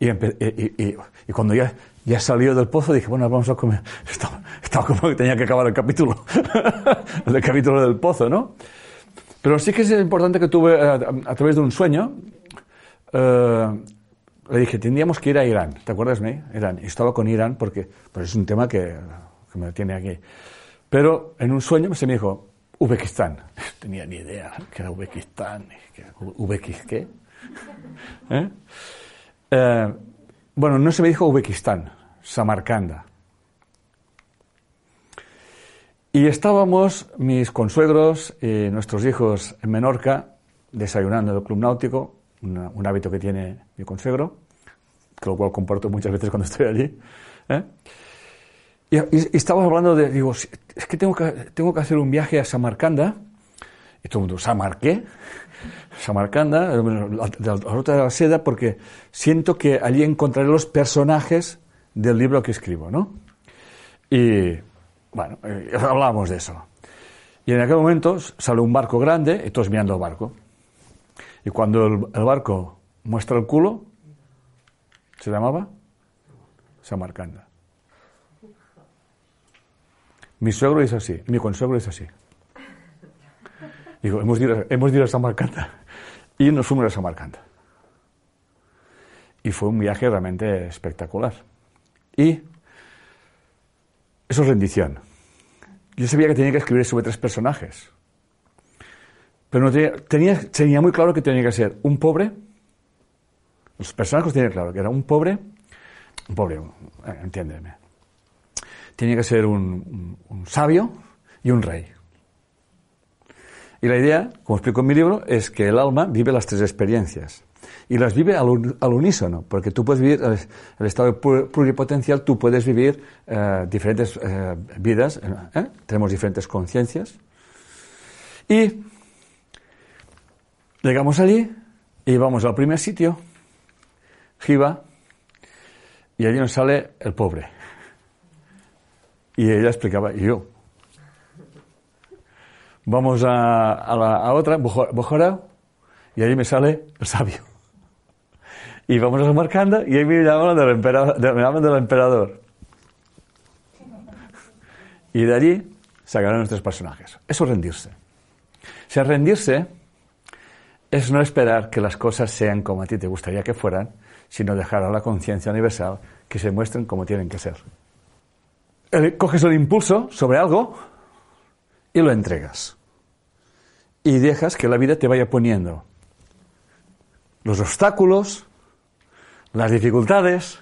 S1: Y- y cuando ya, ya salió del pozo dije, bueno, vamos a comer. Estaba, estaba como que tenía que acabar el capítulo. el capítulo del pozo, ¿no? Pero sí que es importante que tuve, a, a través de un sueño, eh, le dije, tendríamos que ir a Irán. ¿Te acuerdas, May? Irán. Y estaba con Irán porque pues es un tema que, que me tiene aquí. Pero en un sueño se me dijo, Uzbekistán. No tenía ni idea que era Uzbekistán. ¿Uzbekis qué? ¿Eh? Eh, bueno, no se me dijo Uzbekistán, Samarcanda. Y estábamos mis consuegros y nuestros hijos en Menorca desayunando en el club náutico, un hábito que tiene mi consuegro, que lo cual comparto muchas veces cuando estoy allí. ¿eh? Y, y- estábamos hablando de, digo, "Sí, es que tengo, que tengo que hacer un viaje a Samarcanda Y todo el mundo, ¿Samarqué? Samarcanda, la, la ruta de la seda, porque siento que allí encontraré los personajes del libro que escribo, ¿no? Y, bueno, eh, hablábamos de eso. Y en aquel momento sale un barco grande y todos mirando el barco. Y cuando el, el barco muestra el culo, ¿se llamaba? Samarcanda. Mi suegro es así, mi consuegro es así. Digo, hemos de ir, hemos de a Samarcanda. Y nos fuimos a Samarcanda. Y fue un viaje realmente espectacular. Y eso es rendición. Yo sabía que tenía que escribir sobre tres personajes. Pero tenía, muy claro que tenía que ser un pobre. Los personajes tenían claro que era un pobre. Un pobre, eh, entiéndeme. Tenía que ser un sabio y un rey. Y la idea, como explico en mi libro, es que el alma vive las tres experiencias. Y las vive al, un, al unísono, porque tú puedes vivir el, el estado pluripotencial, tú puedes vivir eh, diferentes eh, vidas, ¿eh? tenemos diferentes conciencias. Y llegamos allí y vamos al primer sitio, Jiva, y allí nos sale el pobre. Y ella explicaba, y yo, Vamos a, a otra, Bojora, y ahí me sale el sabio. Y vamos a Samarcanda y ahí me llaman del emperador. me llaman del emperador. Y de allí sacarán nuestros personajes. Eso es rendirse. Sea, rendirse es no esperar que las cosas sean como a ti te gustaría que fueran, sino dejar a la conciencia universal que se muestren como tienen que ser. Coges el impulso sobre algo y lo entregas. Y dejas que la vida te vaya poniendo los obstáculos, las dificultades,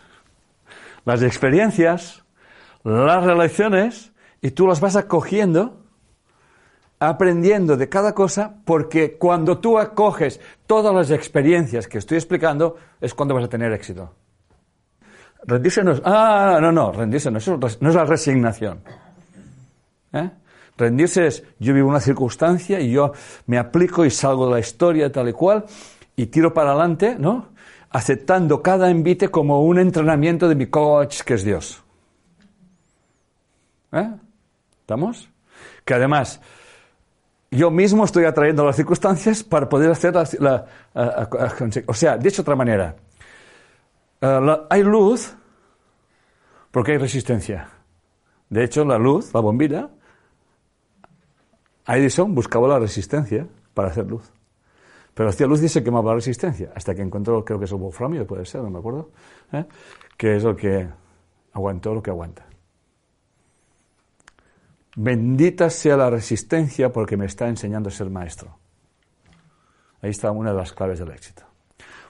S1: las experiencias, las relaciones, y tú las vas acogiendo, aprendiendo de cada cosa, porque cuando tú acoges todas las experiencias que estoy explicando, es cuando vas a tener éxito. Rendirse no es, ah, no, no, rendirse no es, no es la resignación. ¿Eh? Rendirse es, yo vivo una circunstancia y yo me aplico y salgo de la historia tal y cual y tiro para adelante, ¿no? Aceptando cada envite como un entrenamiento de mi coach, que es Dios. ¿Eh? ¿Estamos? Que además, yo mismo estoy atrayendo las circunstancias para poder hacer la... o sea, dicho de otra manera, uh, hay luz porque hay resistencia. De hecho, la luz, la bombilla, Edison buscaba la resistencia para hacer luz. Pero hacía luz y se quemaba la resistencia, hasta que encontró, creo que es el wolframio, puede ser, no me acuerdo, ¿eh? que es lo que aguantó lo que aguanta. Bendita sea la resistencia porque me está enseñando a ser maestro. Ahí está una de las claves del éxito.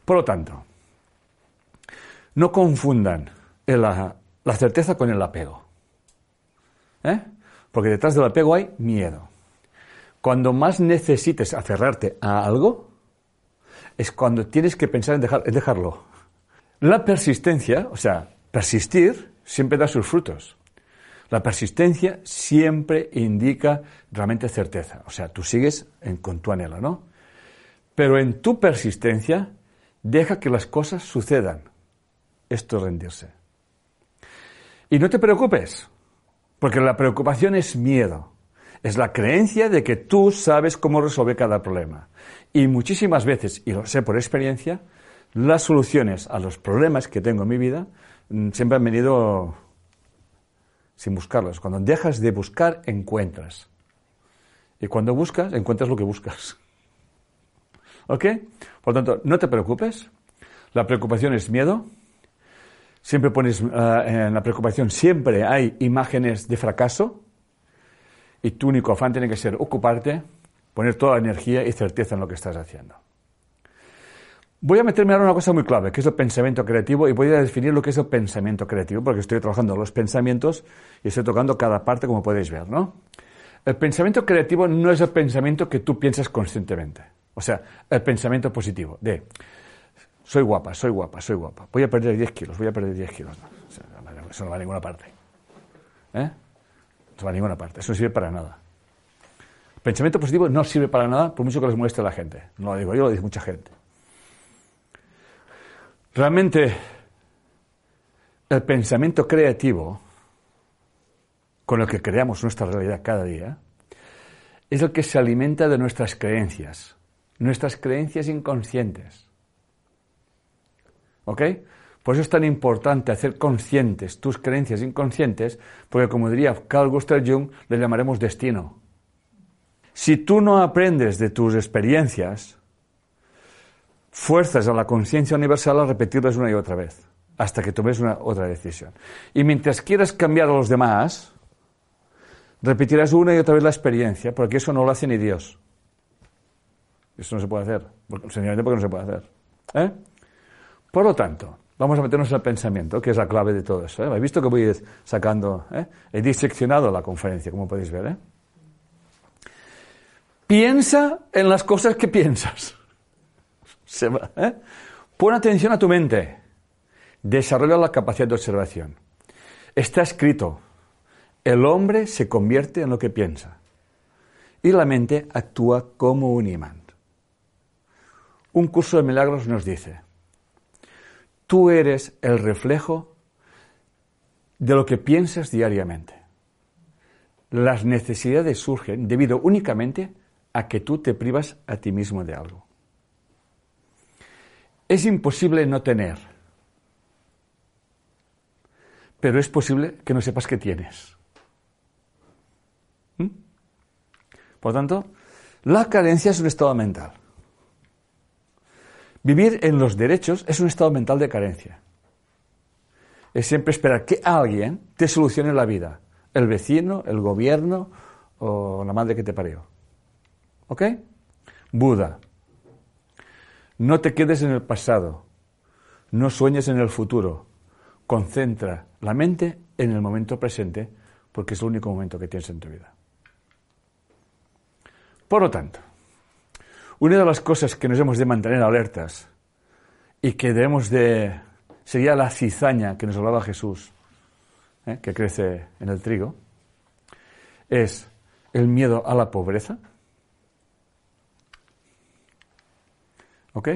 S1: Por lo tanto, no confundan la, certeza con el apego. ¿Eh? Porque detrás del apego hay miedo. Cuando más necesites aferrarte a algo, es cuando tienes que pensar en, dejar, en dejarlo. La persistencia, o sea, persistir, siempre da sus frutos. La persistencia siempre indica realmente certeza. O sea, tú sigues en, con tu anhelo, ¿no? Pero en tu persistencia, deja que las cosas sucedan. Esto es rendirse. Y no te preocupes, porque la preocupación es miedo. Es la creencia de que tú sabes cómo resolver cada problema. Y muchísimas veces, y lo sé por experiencia, las soluciones a los problemas que tengo en mi vida mm, siempre han venido sin buscarlos. Cuando dejas de buscar, encuentras. Y cuando buscas, encuentras lo que buscas. ¿Ok? Por lo tanto, no te preocupes. La preocupación es miedo. Siempre pones uh, en la preocupación, siempre hay imágenes de fracaso. Y tu único afán tiene que ser ocuparte, poner toda la energía y certeza en lo que estás haciendo. Voy a meterme ahora en una cosa muy clave, que es el pensamiento creativo, y voy a definir lo que es el pensamiento creativo, porque estoy trabajando los pensamientos y estoy tocando cada parte, como podéis ver, ¿no? El pensamiento creativo no es el pensamiento que tú piensas conscientemente. O sea, el pensamiento positivo de soy guapa, soy guapa, soy guapa, voy a perder 10 kilos, voy a perder 10 kilos. No, eso no va a ninguna parte. ¿Eh? No va a ninguna parte, eso no sirve para nada. Pensamiento positivo no sirve para nada, por mucho que les muestre la gente. No lo digo yo, lo dice mucha gente. Realmente, el pensamiento creativo, con el que creamos nuestra realidad cada día, es el que se alimenta de nuestras creencias, nuestras creencias inconscientes. ¿Ok? Por eso es tan importante hacer conscientes tus creencias inconscientes, porque como diría Carl Gustav Jung, le llamaremos destino. Si tú no aprendes de tus experiencias, fuerzas a la conciencia universal a repetirlas una y otra vez, hasta que tomes una otra decisión. Y mientras quieras cambiar a los demás, repetirás una y otra vez la experiencia, porque eso no lo hace ni Dios. Eso no se puede hacer, sencillamente porque no se puede hacer. ¿eh? Por lo tanto, vamos a meternos en el pensamiento, que es la clave de todo eso. ¿eh? ¿Habéis visto que voy sacando? ¿eh? He diseccionado la conferencia, como podéis ver. ¿eh? Piensa en las cosas que piensas. ¿eh? Pon atención a tu mente. Desarrolla la capacidad de observación. Está escrito, el hombre se convierte en lo que piensa y la mente actúa como un imán. Un curso de milagros nos dice, tú eres el reflejo de lo que piensas diariamente. Las necesidades surgen debido únicamente a que tú te privas a ti mismo de algo. Es imposible no tener, pero es posible que no sepas que tienes. ¿Mm? Por tanto, la carencia es un estado mental. Vivir en los derechos es un estado mental de carencia. Es siempre esperar que alguien te solucione la vida. El vecino, el gobierno o la madre que te parió. ¿Ok? Buda. No te quedes en el pasado. No sueñes en el futuro. Concentra la mente en el momento presente porque es el único momento que tienes en tu vida. Por lo tanto, una de las cosas que nos hemos de mantener alertas y que debemos de... sería la cizaña que nos hablaba Jesús, ¿eh? que crece en el trigo, es el miedo a la pobreza, ¿ok?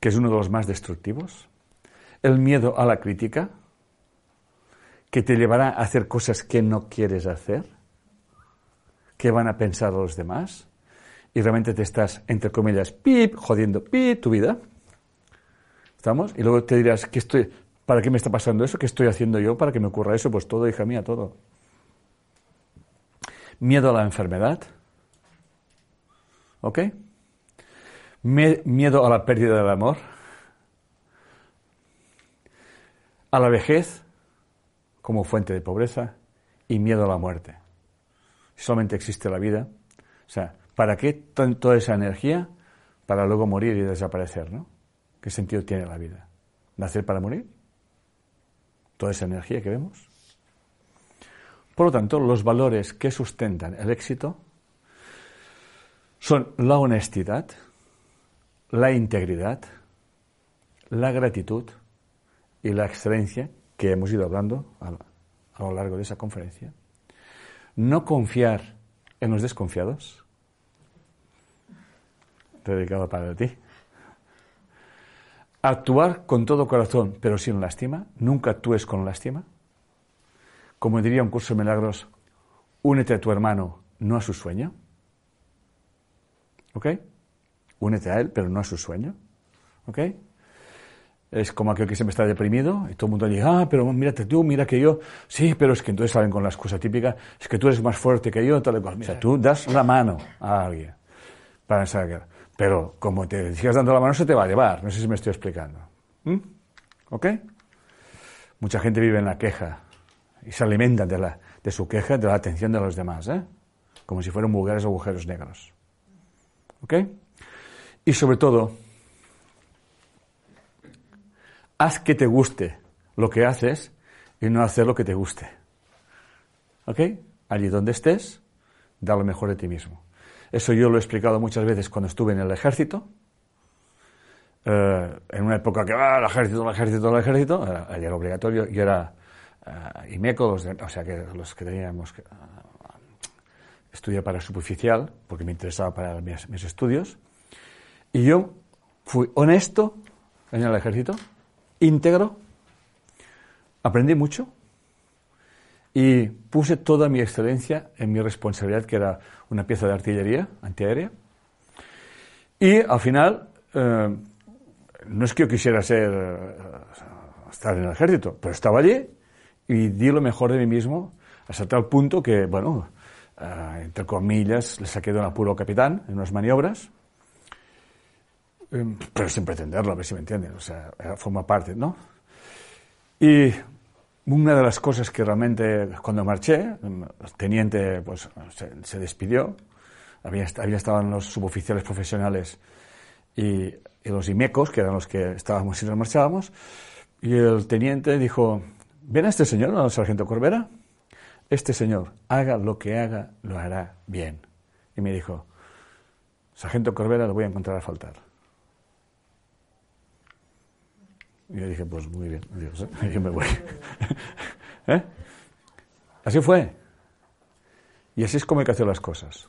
S1: Que es uno de los más destructivos. El miedo a la crítica, que te llevará a hacer cosas que no quieres hacer, que van a pensar los demás, y realmente te estás, entre comillas, pip, jodiendo, pip, tu vida. ¿Estamos? Y luego te dirás, ¿qué estoy, ¿para qué me está pasando eso? ¿Qué estoy haciendo yo para que me ocurra eso? Pues todo, hija mía, todo. Miedo a la enfermedad. ¿Ok? miedo a la pérdida del amor, a la vejez como fuente de pobreza y miedo a la muerte. Solamente existe la vida. O sea, ¿para qué toda esa energía para luego morir y desaparecer, no? ¿Qué sentido tiene la vida? ¿Nacer para morir? Toda esa energía que vemos. Por lo tanto, los valores que sustentan el éxito son la honestidad, la integridad, la gratitud y la excelencia que hemos ido hablando a, lo largo de esa conferencia. No confiar en los desconfiados. Dedicado para ti. Actuar con todo corazón, pero sin lástima. Nunca actúes con lástima. Como diría un curso de milagros, únete a tu hermano, no a su sueño. ¿Ok? únete a él, pero no a su sueño. ¿Ok? Es como aquel que siempre está deprimido y todo el mundo dice, ah, pero mírate tú, mira que yo, sí, pero es que entonces salen con la excusa típica, es que tú eres más fuerte que yo, tal y cual. O sea, tú das la mano a alguien para sacar. Pero como te sigas dando la mano, se te va a llevar. No sé si me estoy explicando. ¿Mm? ¿Ok? Mucha gente vive en la queja y se alimenta de, la, de su queja, de la atención de los demás, ¿eh? Como si fueran vulgares agujeros negros. ¿Ok? Y sobre todo, haz que te guste lo que haces y no hacer lo que te guste. ¿Ok? Allí donde estés, da lo mejor de ti mismo. Eso yo lo he explicado muchas veces cuando estuve en el ejército. Eh, en una época que, ah, el ejército, el ejército, el ejército, era, obligatorio, y era uh, IMECO, o sea que los que teníamos, estudié para superficial, porque me interesaba para mis, mis estudios, y yo fui honesto en el ejército, íntegro, aprendí mucho y puse toda mi excelencia en mi responsabilidad, que era una pieza de artillería antiaérea. Y al final, eh, no es que yo quisiera ser, eh, estar en el ejército, pero estaba allí y di lo mejor de mí mismo hasta tal punto que, bueno, eh, entre comillas, le saqué de un apuro capitán en unas maniobras, pero sin pretenderlo, a ver si me entienden, o sea, forma parte, ¿no? Y una de las cosas que realmente, cuando marché, el teniente pues, se, despidió, había, había estaban los suboficiales profesionales y, y, los IMECOS, que eran los que estábamos y nos marchábamos, y el teniente dijo, ¿ven a este señor, al sargento Corbera? Este señor, haga lo que haga, lo hará bien. Y me dijo, sargento Corbera, lo voy a encontrar a faltar. Y yo dije, pues muy bien, Dios, yo me voy. ¿Eh? Así fue. Y así es como hay que hacer las cosas.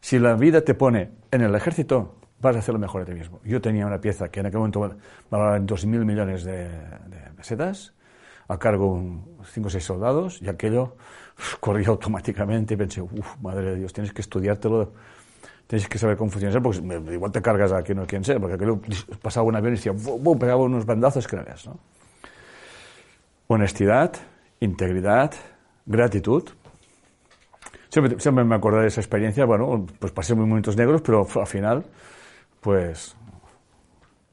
S1: Si la vida te pone en el ejército, vas a hacer lo mejor de ti mismo. Yo tenía una pieza que en aquel momento valoraba en 2.000 millones de, de pesetas, a cargo cinco o seis soldados, y aquello corría automáticamente y pensé, uff, madre de Dios, tienes que estudiártelo tienes que saber cómo funciona porque igual te cargas a quien no quien sea, porque aquello pasaba un avión y decía, ¡bum! pegaba unos bandazos que no veas, ¿no? Honestidad, integridad, gratitud. Siempre, siempre me acuerdo de esa experiencia, bueno, pues pasé muy momentos negros, pero al final, pues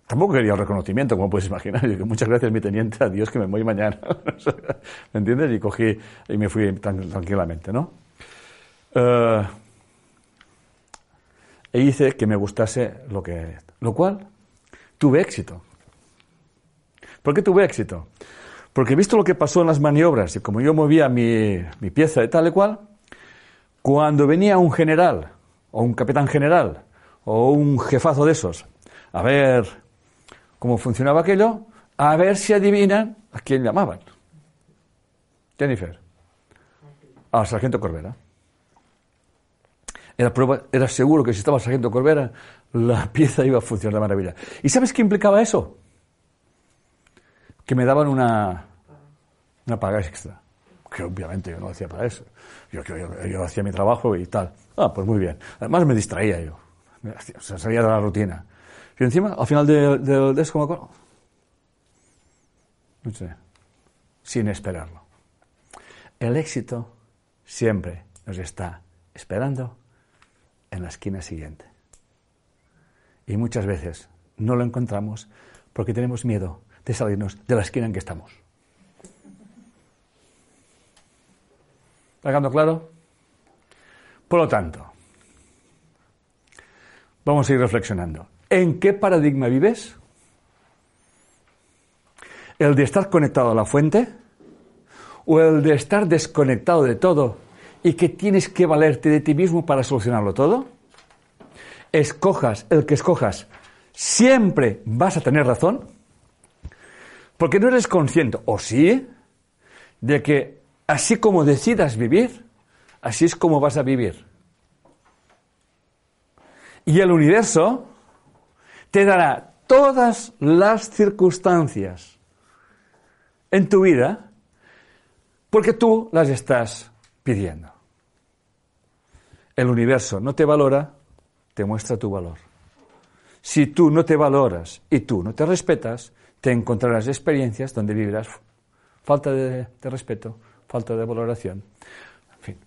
S1: tampoco quería el reconocimiento, como puedes imaginar. Y muchas gracias, mi teniente, adiós, que me voy mañana. ¿Me entiendes? Y cogí y me fui tranquilamente, ¿no? Uh, e hice que me gustase lo que... Lo cual, tuve éxito. ¿Por qué tuve éxito? Porque visto lo que pasó en las maniobras y como yo movía mi, mi pieza de tal y cual, cuando venía un general o un capitán general o un jefazo de esos a ver cómo funcionaba aquello, a ver si adivinan a quién llamaban. Jennifer. Al sargento Corbera. Era, prueba, era seguro que si estaba el sargento Corbera, la pieza iba a funcionar de maravilla. ¿Y sabes qué implicaba eso? Que me daban una, una paga extra. Que obviamente yo no hacía para eso. Yo, yo, hacía mi trabajo y tal. Ah, pues muy bien. Además me distraía yo. O sea, salía de la rutina. Y encima, al final del de, de como no sé, sin esperarlo. El éxito siempre nos está esperando en la esquina siguiente. Y muchas veces no lo encontramos porque tenemos miedo de salirnos de la esquina en que estamos. ¿Está quedando claro? Por lo tanto, vamos a ir reflexionando. ¿En qué paradigma vives? ¿El de estar conectado a la fuente? ¿O el de estar desconectado de todo y que tienes que valerte de ti mismo para solucionarlo todo? Escojas el que escojas, siempre vas a tener razón, porque no eres consciente, o sí, de que así como decidas vivir, así es como vas a vivir. Y el universo te dará todas las circunstancias en tu vida porque tú las estás pidiendo. El universo no te valora, te muestra tu valor. Si tú no te valoras y tú no te respetas, te encontrarás experiencias donde vivirás falta de, respeto, falta de valoración. En fin.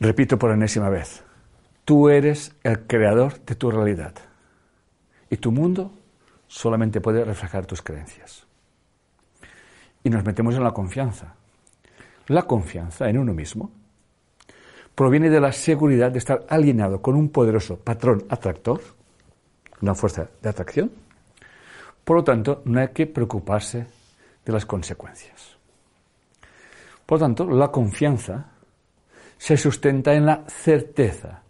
S1: Repito por enésima vez, tú eres el creador de tu realidad y tu mundo solamente puede reflejar tus creencias. Y nos metemos en la confianza. La confianza en uno mismo proviene de la seguridad de estar alineado con un poderoso patrón atractor, una fuerza de atracción. Por lo tanto, no hay que preocuparse de las consecuencias. Por lo tanto, la confianza se sustenta en la certeza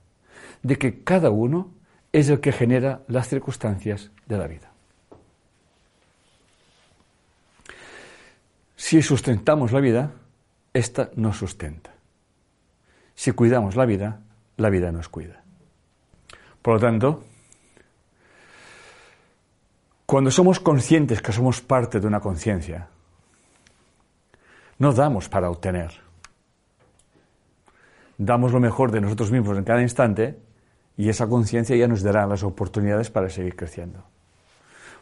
S1: de que cada uno es el que genera las circunstancias de la vida. Si sustentamos la vida, esta nos sustenta. Si cuidamos la vida, la vida nos cuida. Por lo tanto, cuando somos conscientes que somos parte de una conciencia, no damos para obtener. Damos lo mejor de nosotros mismos en cada instante y esa conciencia ya nos dará las oportunidades para seguir creciendo.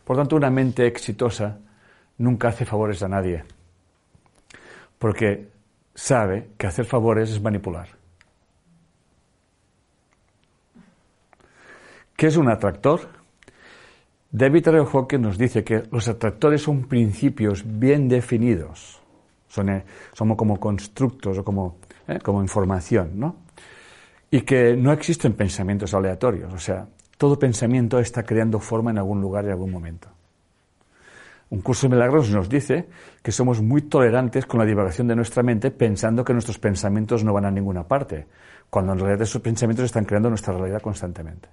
S1: Por tanto, una mente exitosa nunca hace favores a nadie, porque sabe que hacer favores es manipular. ¿Qué es un atractor? David Hawking nos dice que los atractores son principios bien definidos, son, eh, como constructos o como, eh, como información, ¿no? Y que no existen pensamientos aleatorios, o sea, todo pensamiento está creando forma en algún lugar y en algún momento. Un curso de milagros nos dice que somos muy tolerantes con la divagación de nuestra mente pensando que nuestros pensamientos no van a ninguna parte, cuando en realidad esos pensamientos están creando nuestra realidad constantemente.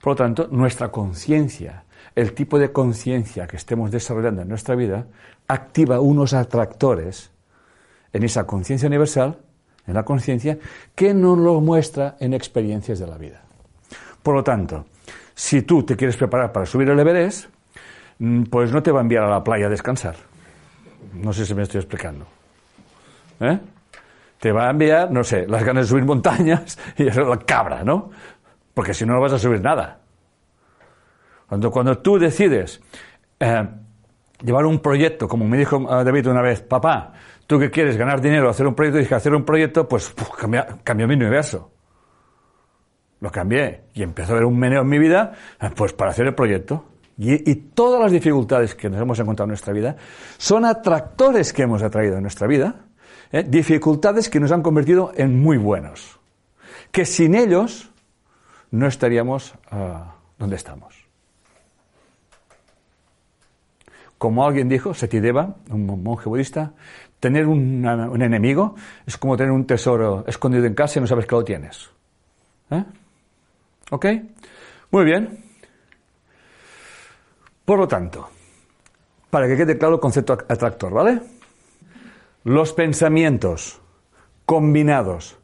S1: Por lo tanto, nuestra conciencia, el tipo de conciencia que estemos desarrollando en nuestra vida, activa unos atractores en esa conciencia universal, en la conciencia, que nos lo muestra en experiencias de la vida. Por lo tanto, si tú te quieres preparar para subir el Everest, pues no te va a enviar a la playa a descansar. No sé si me estoy explicando. ¿Eh? Te va a enviar, no sé, las ganas de subir montañas y eso la cabra, ¿no? porque si no, no vas a subir nada. Cuando, cuando tú decides eh, llevar un proyecto, como me dijo eh, David una vez, papá, tú que quieres ganar dinero, hacer un proyecto, dije, hacer un proyecto, pues cambió mi universo. Lo cambié y empezó a haber un meneo en mi vida, eh, pues para hacer el proyecto. Y, todas las dificultades que nos hemos encontrado en nuestra vida son atractores que hemos atraído en nuestra vida, dificultades que nos han convertido en muy buenos. Que sin ellos no estaríamos ah, donde estamos. Como alguien dijo, Setideva, un monje budista, tener un, enemigo es como tener un tesoro escondido en casa y no sabes que lo tienes. ¿Eh? ¿Ok? Muy bien. Por lo tanto, para que quede claro el concepto atractor, ¿vale? Los pensamientos combinados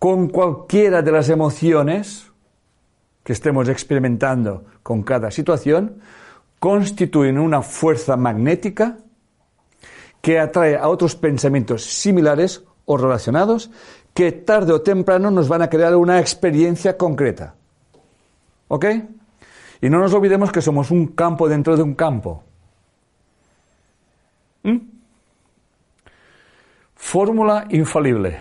S1: con cualquiera de las emociones que estemos experimentando con cada situación constituyen una fuerza magnética que atrae a otros pensamientos similares o relacionados que tarde o temprano nos van a crear una experiencia concreta. ¿Ok? Y no nos olvidemos que somos un campo dentro de un campo. ¿Mm? Fórmula infalible.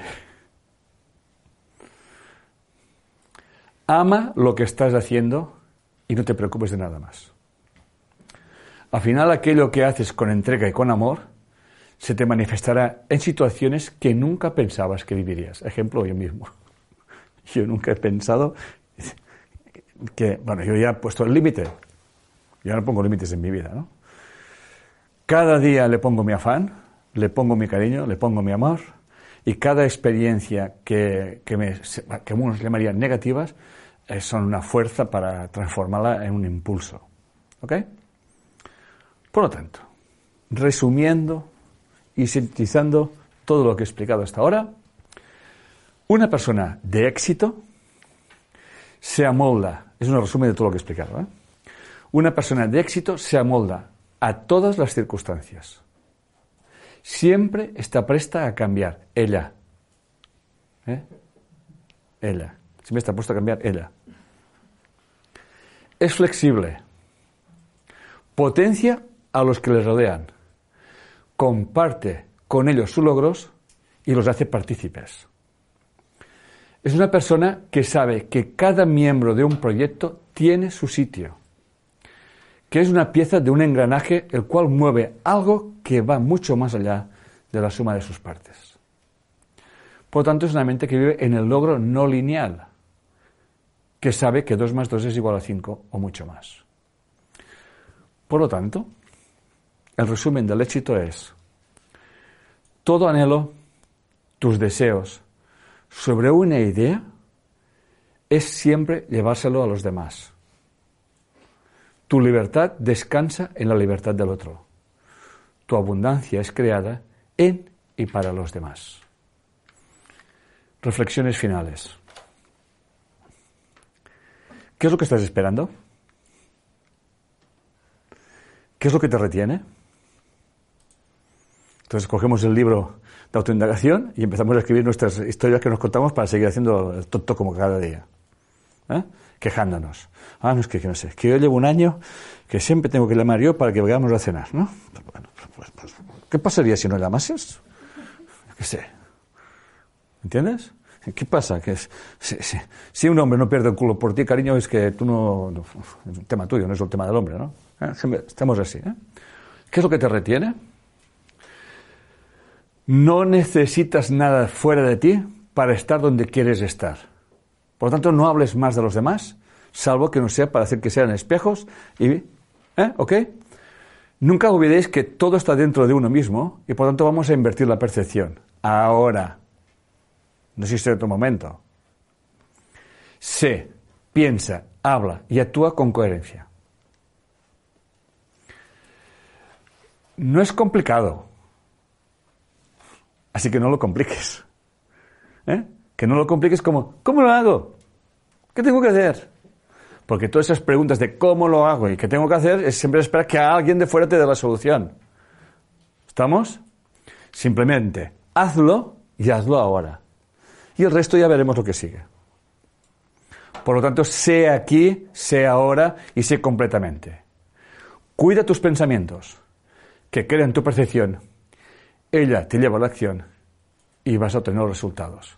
S1: Ama lo que estás haciendo y no te preocupes de nada más. Al final aquello que haces con entrega y con amor se te manifestará en situaciones que nunca pensabas que vivirías. Ejemplo, yo mismo. Yo nunca he pensado que, bueno, yo ya he puesto el límite. Yo no pongo límites en mi vida, ¿no? Cada día le pongo mi afán, le pongo mi cariño, le pongo mi amor, y cada experiencia que, que, me, que algunos llamarían negativas, eh, son una fuerza para transformarla en un impulso. ¿Ok? Por lo tanto, resumiendo y sintetizando todo lo que he explicado hasta ahora, una persona de éxito se amolda, es un resumen de todo lo que he explicado, ¿eh? una persona de éxito se amolda a todas las circunstancias. Siempre está presta a cambiar, ella. ¿Eh? Ella. Siempre está puesta a cambiar, ella. Es flexible. Potencia a los que le rodean. Comparte con ellos sus logros y los hace partícipes. Es una persona que sabe que cada miembro de un proyecto tiene su sitio, que es una pieza de un engranaje el cual mueve algo que va mucho más allá de la suma de sus partes. Por lo tanto, es una mente que vive en el logro no lineal, que sabe que 2 más 2 es igual a 5 o mucho más. Por lo tanto, el resumen del éxito es, todo anhelo, tus deseos sobre una idea es siempre llevárselo a los demás. Tu libertad descansa en la libertad del otro. tu abundancia es creada en y para los demás. Reflexiones finales. ¿Qué es lo que estás esperando? ¿Qué es lo que te retiene? Entonces cogemos el libro de autoindagación y empezamos a escribir nuestras historias que nos contamos para seguir haciendo el tonto como cada día. ¿Eh? Quejándonos. Ah, no es que, no sé, que yo llevo un año que siempre tengo que llamar yo para que vayamos a cenar, ¿no? Bueno, pues, pues, ¿Qué pasaría si no llamases? ¿Qué sé? ¿Entiendes? ¿Qué pasa? Que si, un hombre no pierde el culo por ti, cariño, es que tú no, Es un tema tuyo, no es el tema del hombre, ¿no? ¿Eh? Estamos así. ¿eh? ¿Qué es lo que te retiene? No necesitas nada fuera de ti para estar donde quieres estar. Por lo tanto, no hables más de los demás, salvo que no sea para hacer que sean espejos y... ¿Eh? ¿Ok? Nunca olvidéis que todo está dentro de uno mismo y por lo tanto vamos a invertir la percepción. Ahora. No existe otro momento. Sé, piensa, habla y actúa con coherencia. No es complicado. Así que no lo compliques. ¿Eh? Que no lo compliques como, ¿cómo lo hago? ¿Qué tengo que hacer? Porque todas esas preguntas de cómo lo hago y qué tengo que hacer es siempre esperar que alguien de fuera te dé la solución. ¿Estamos? Simplemente hazlo y hazlo ahora. Y el resto ya veremos lo que sigue. Por lo tanto, sé aquí, sé ahora y sé completamente. Cuida tus pensamientos, que crean tu percepción. Ella te lleva a la acción y vas a obtener los resultados.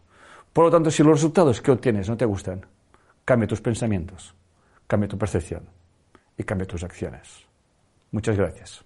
S1: Por lo tanto, si los resultados que obtienes no te gustan, cambia tus pensamientos cambia tu percepción y cambia tus acciones. Muchas gracias.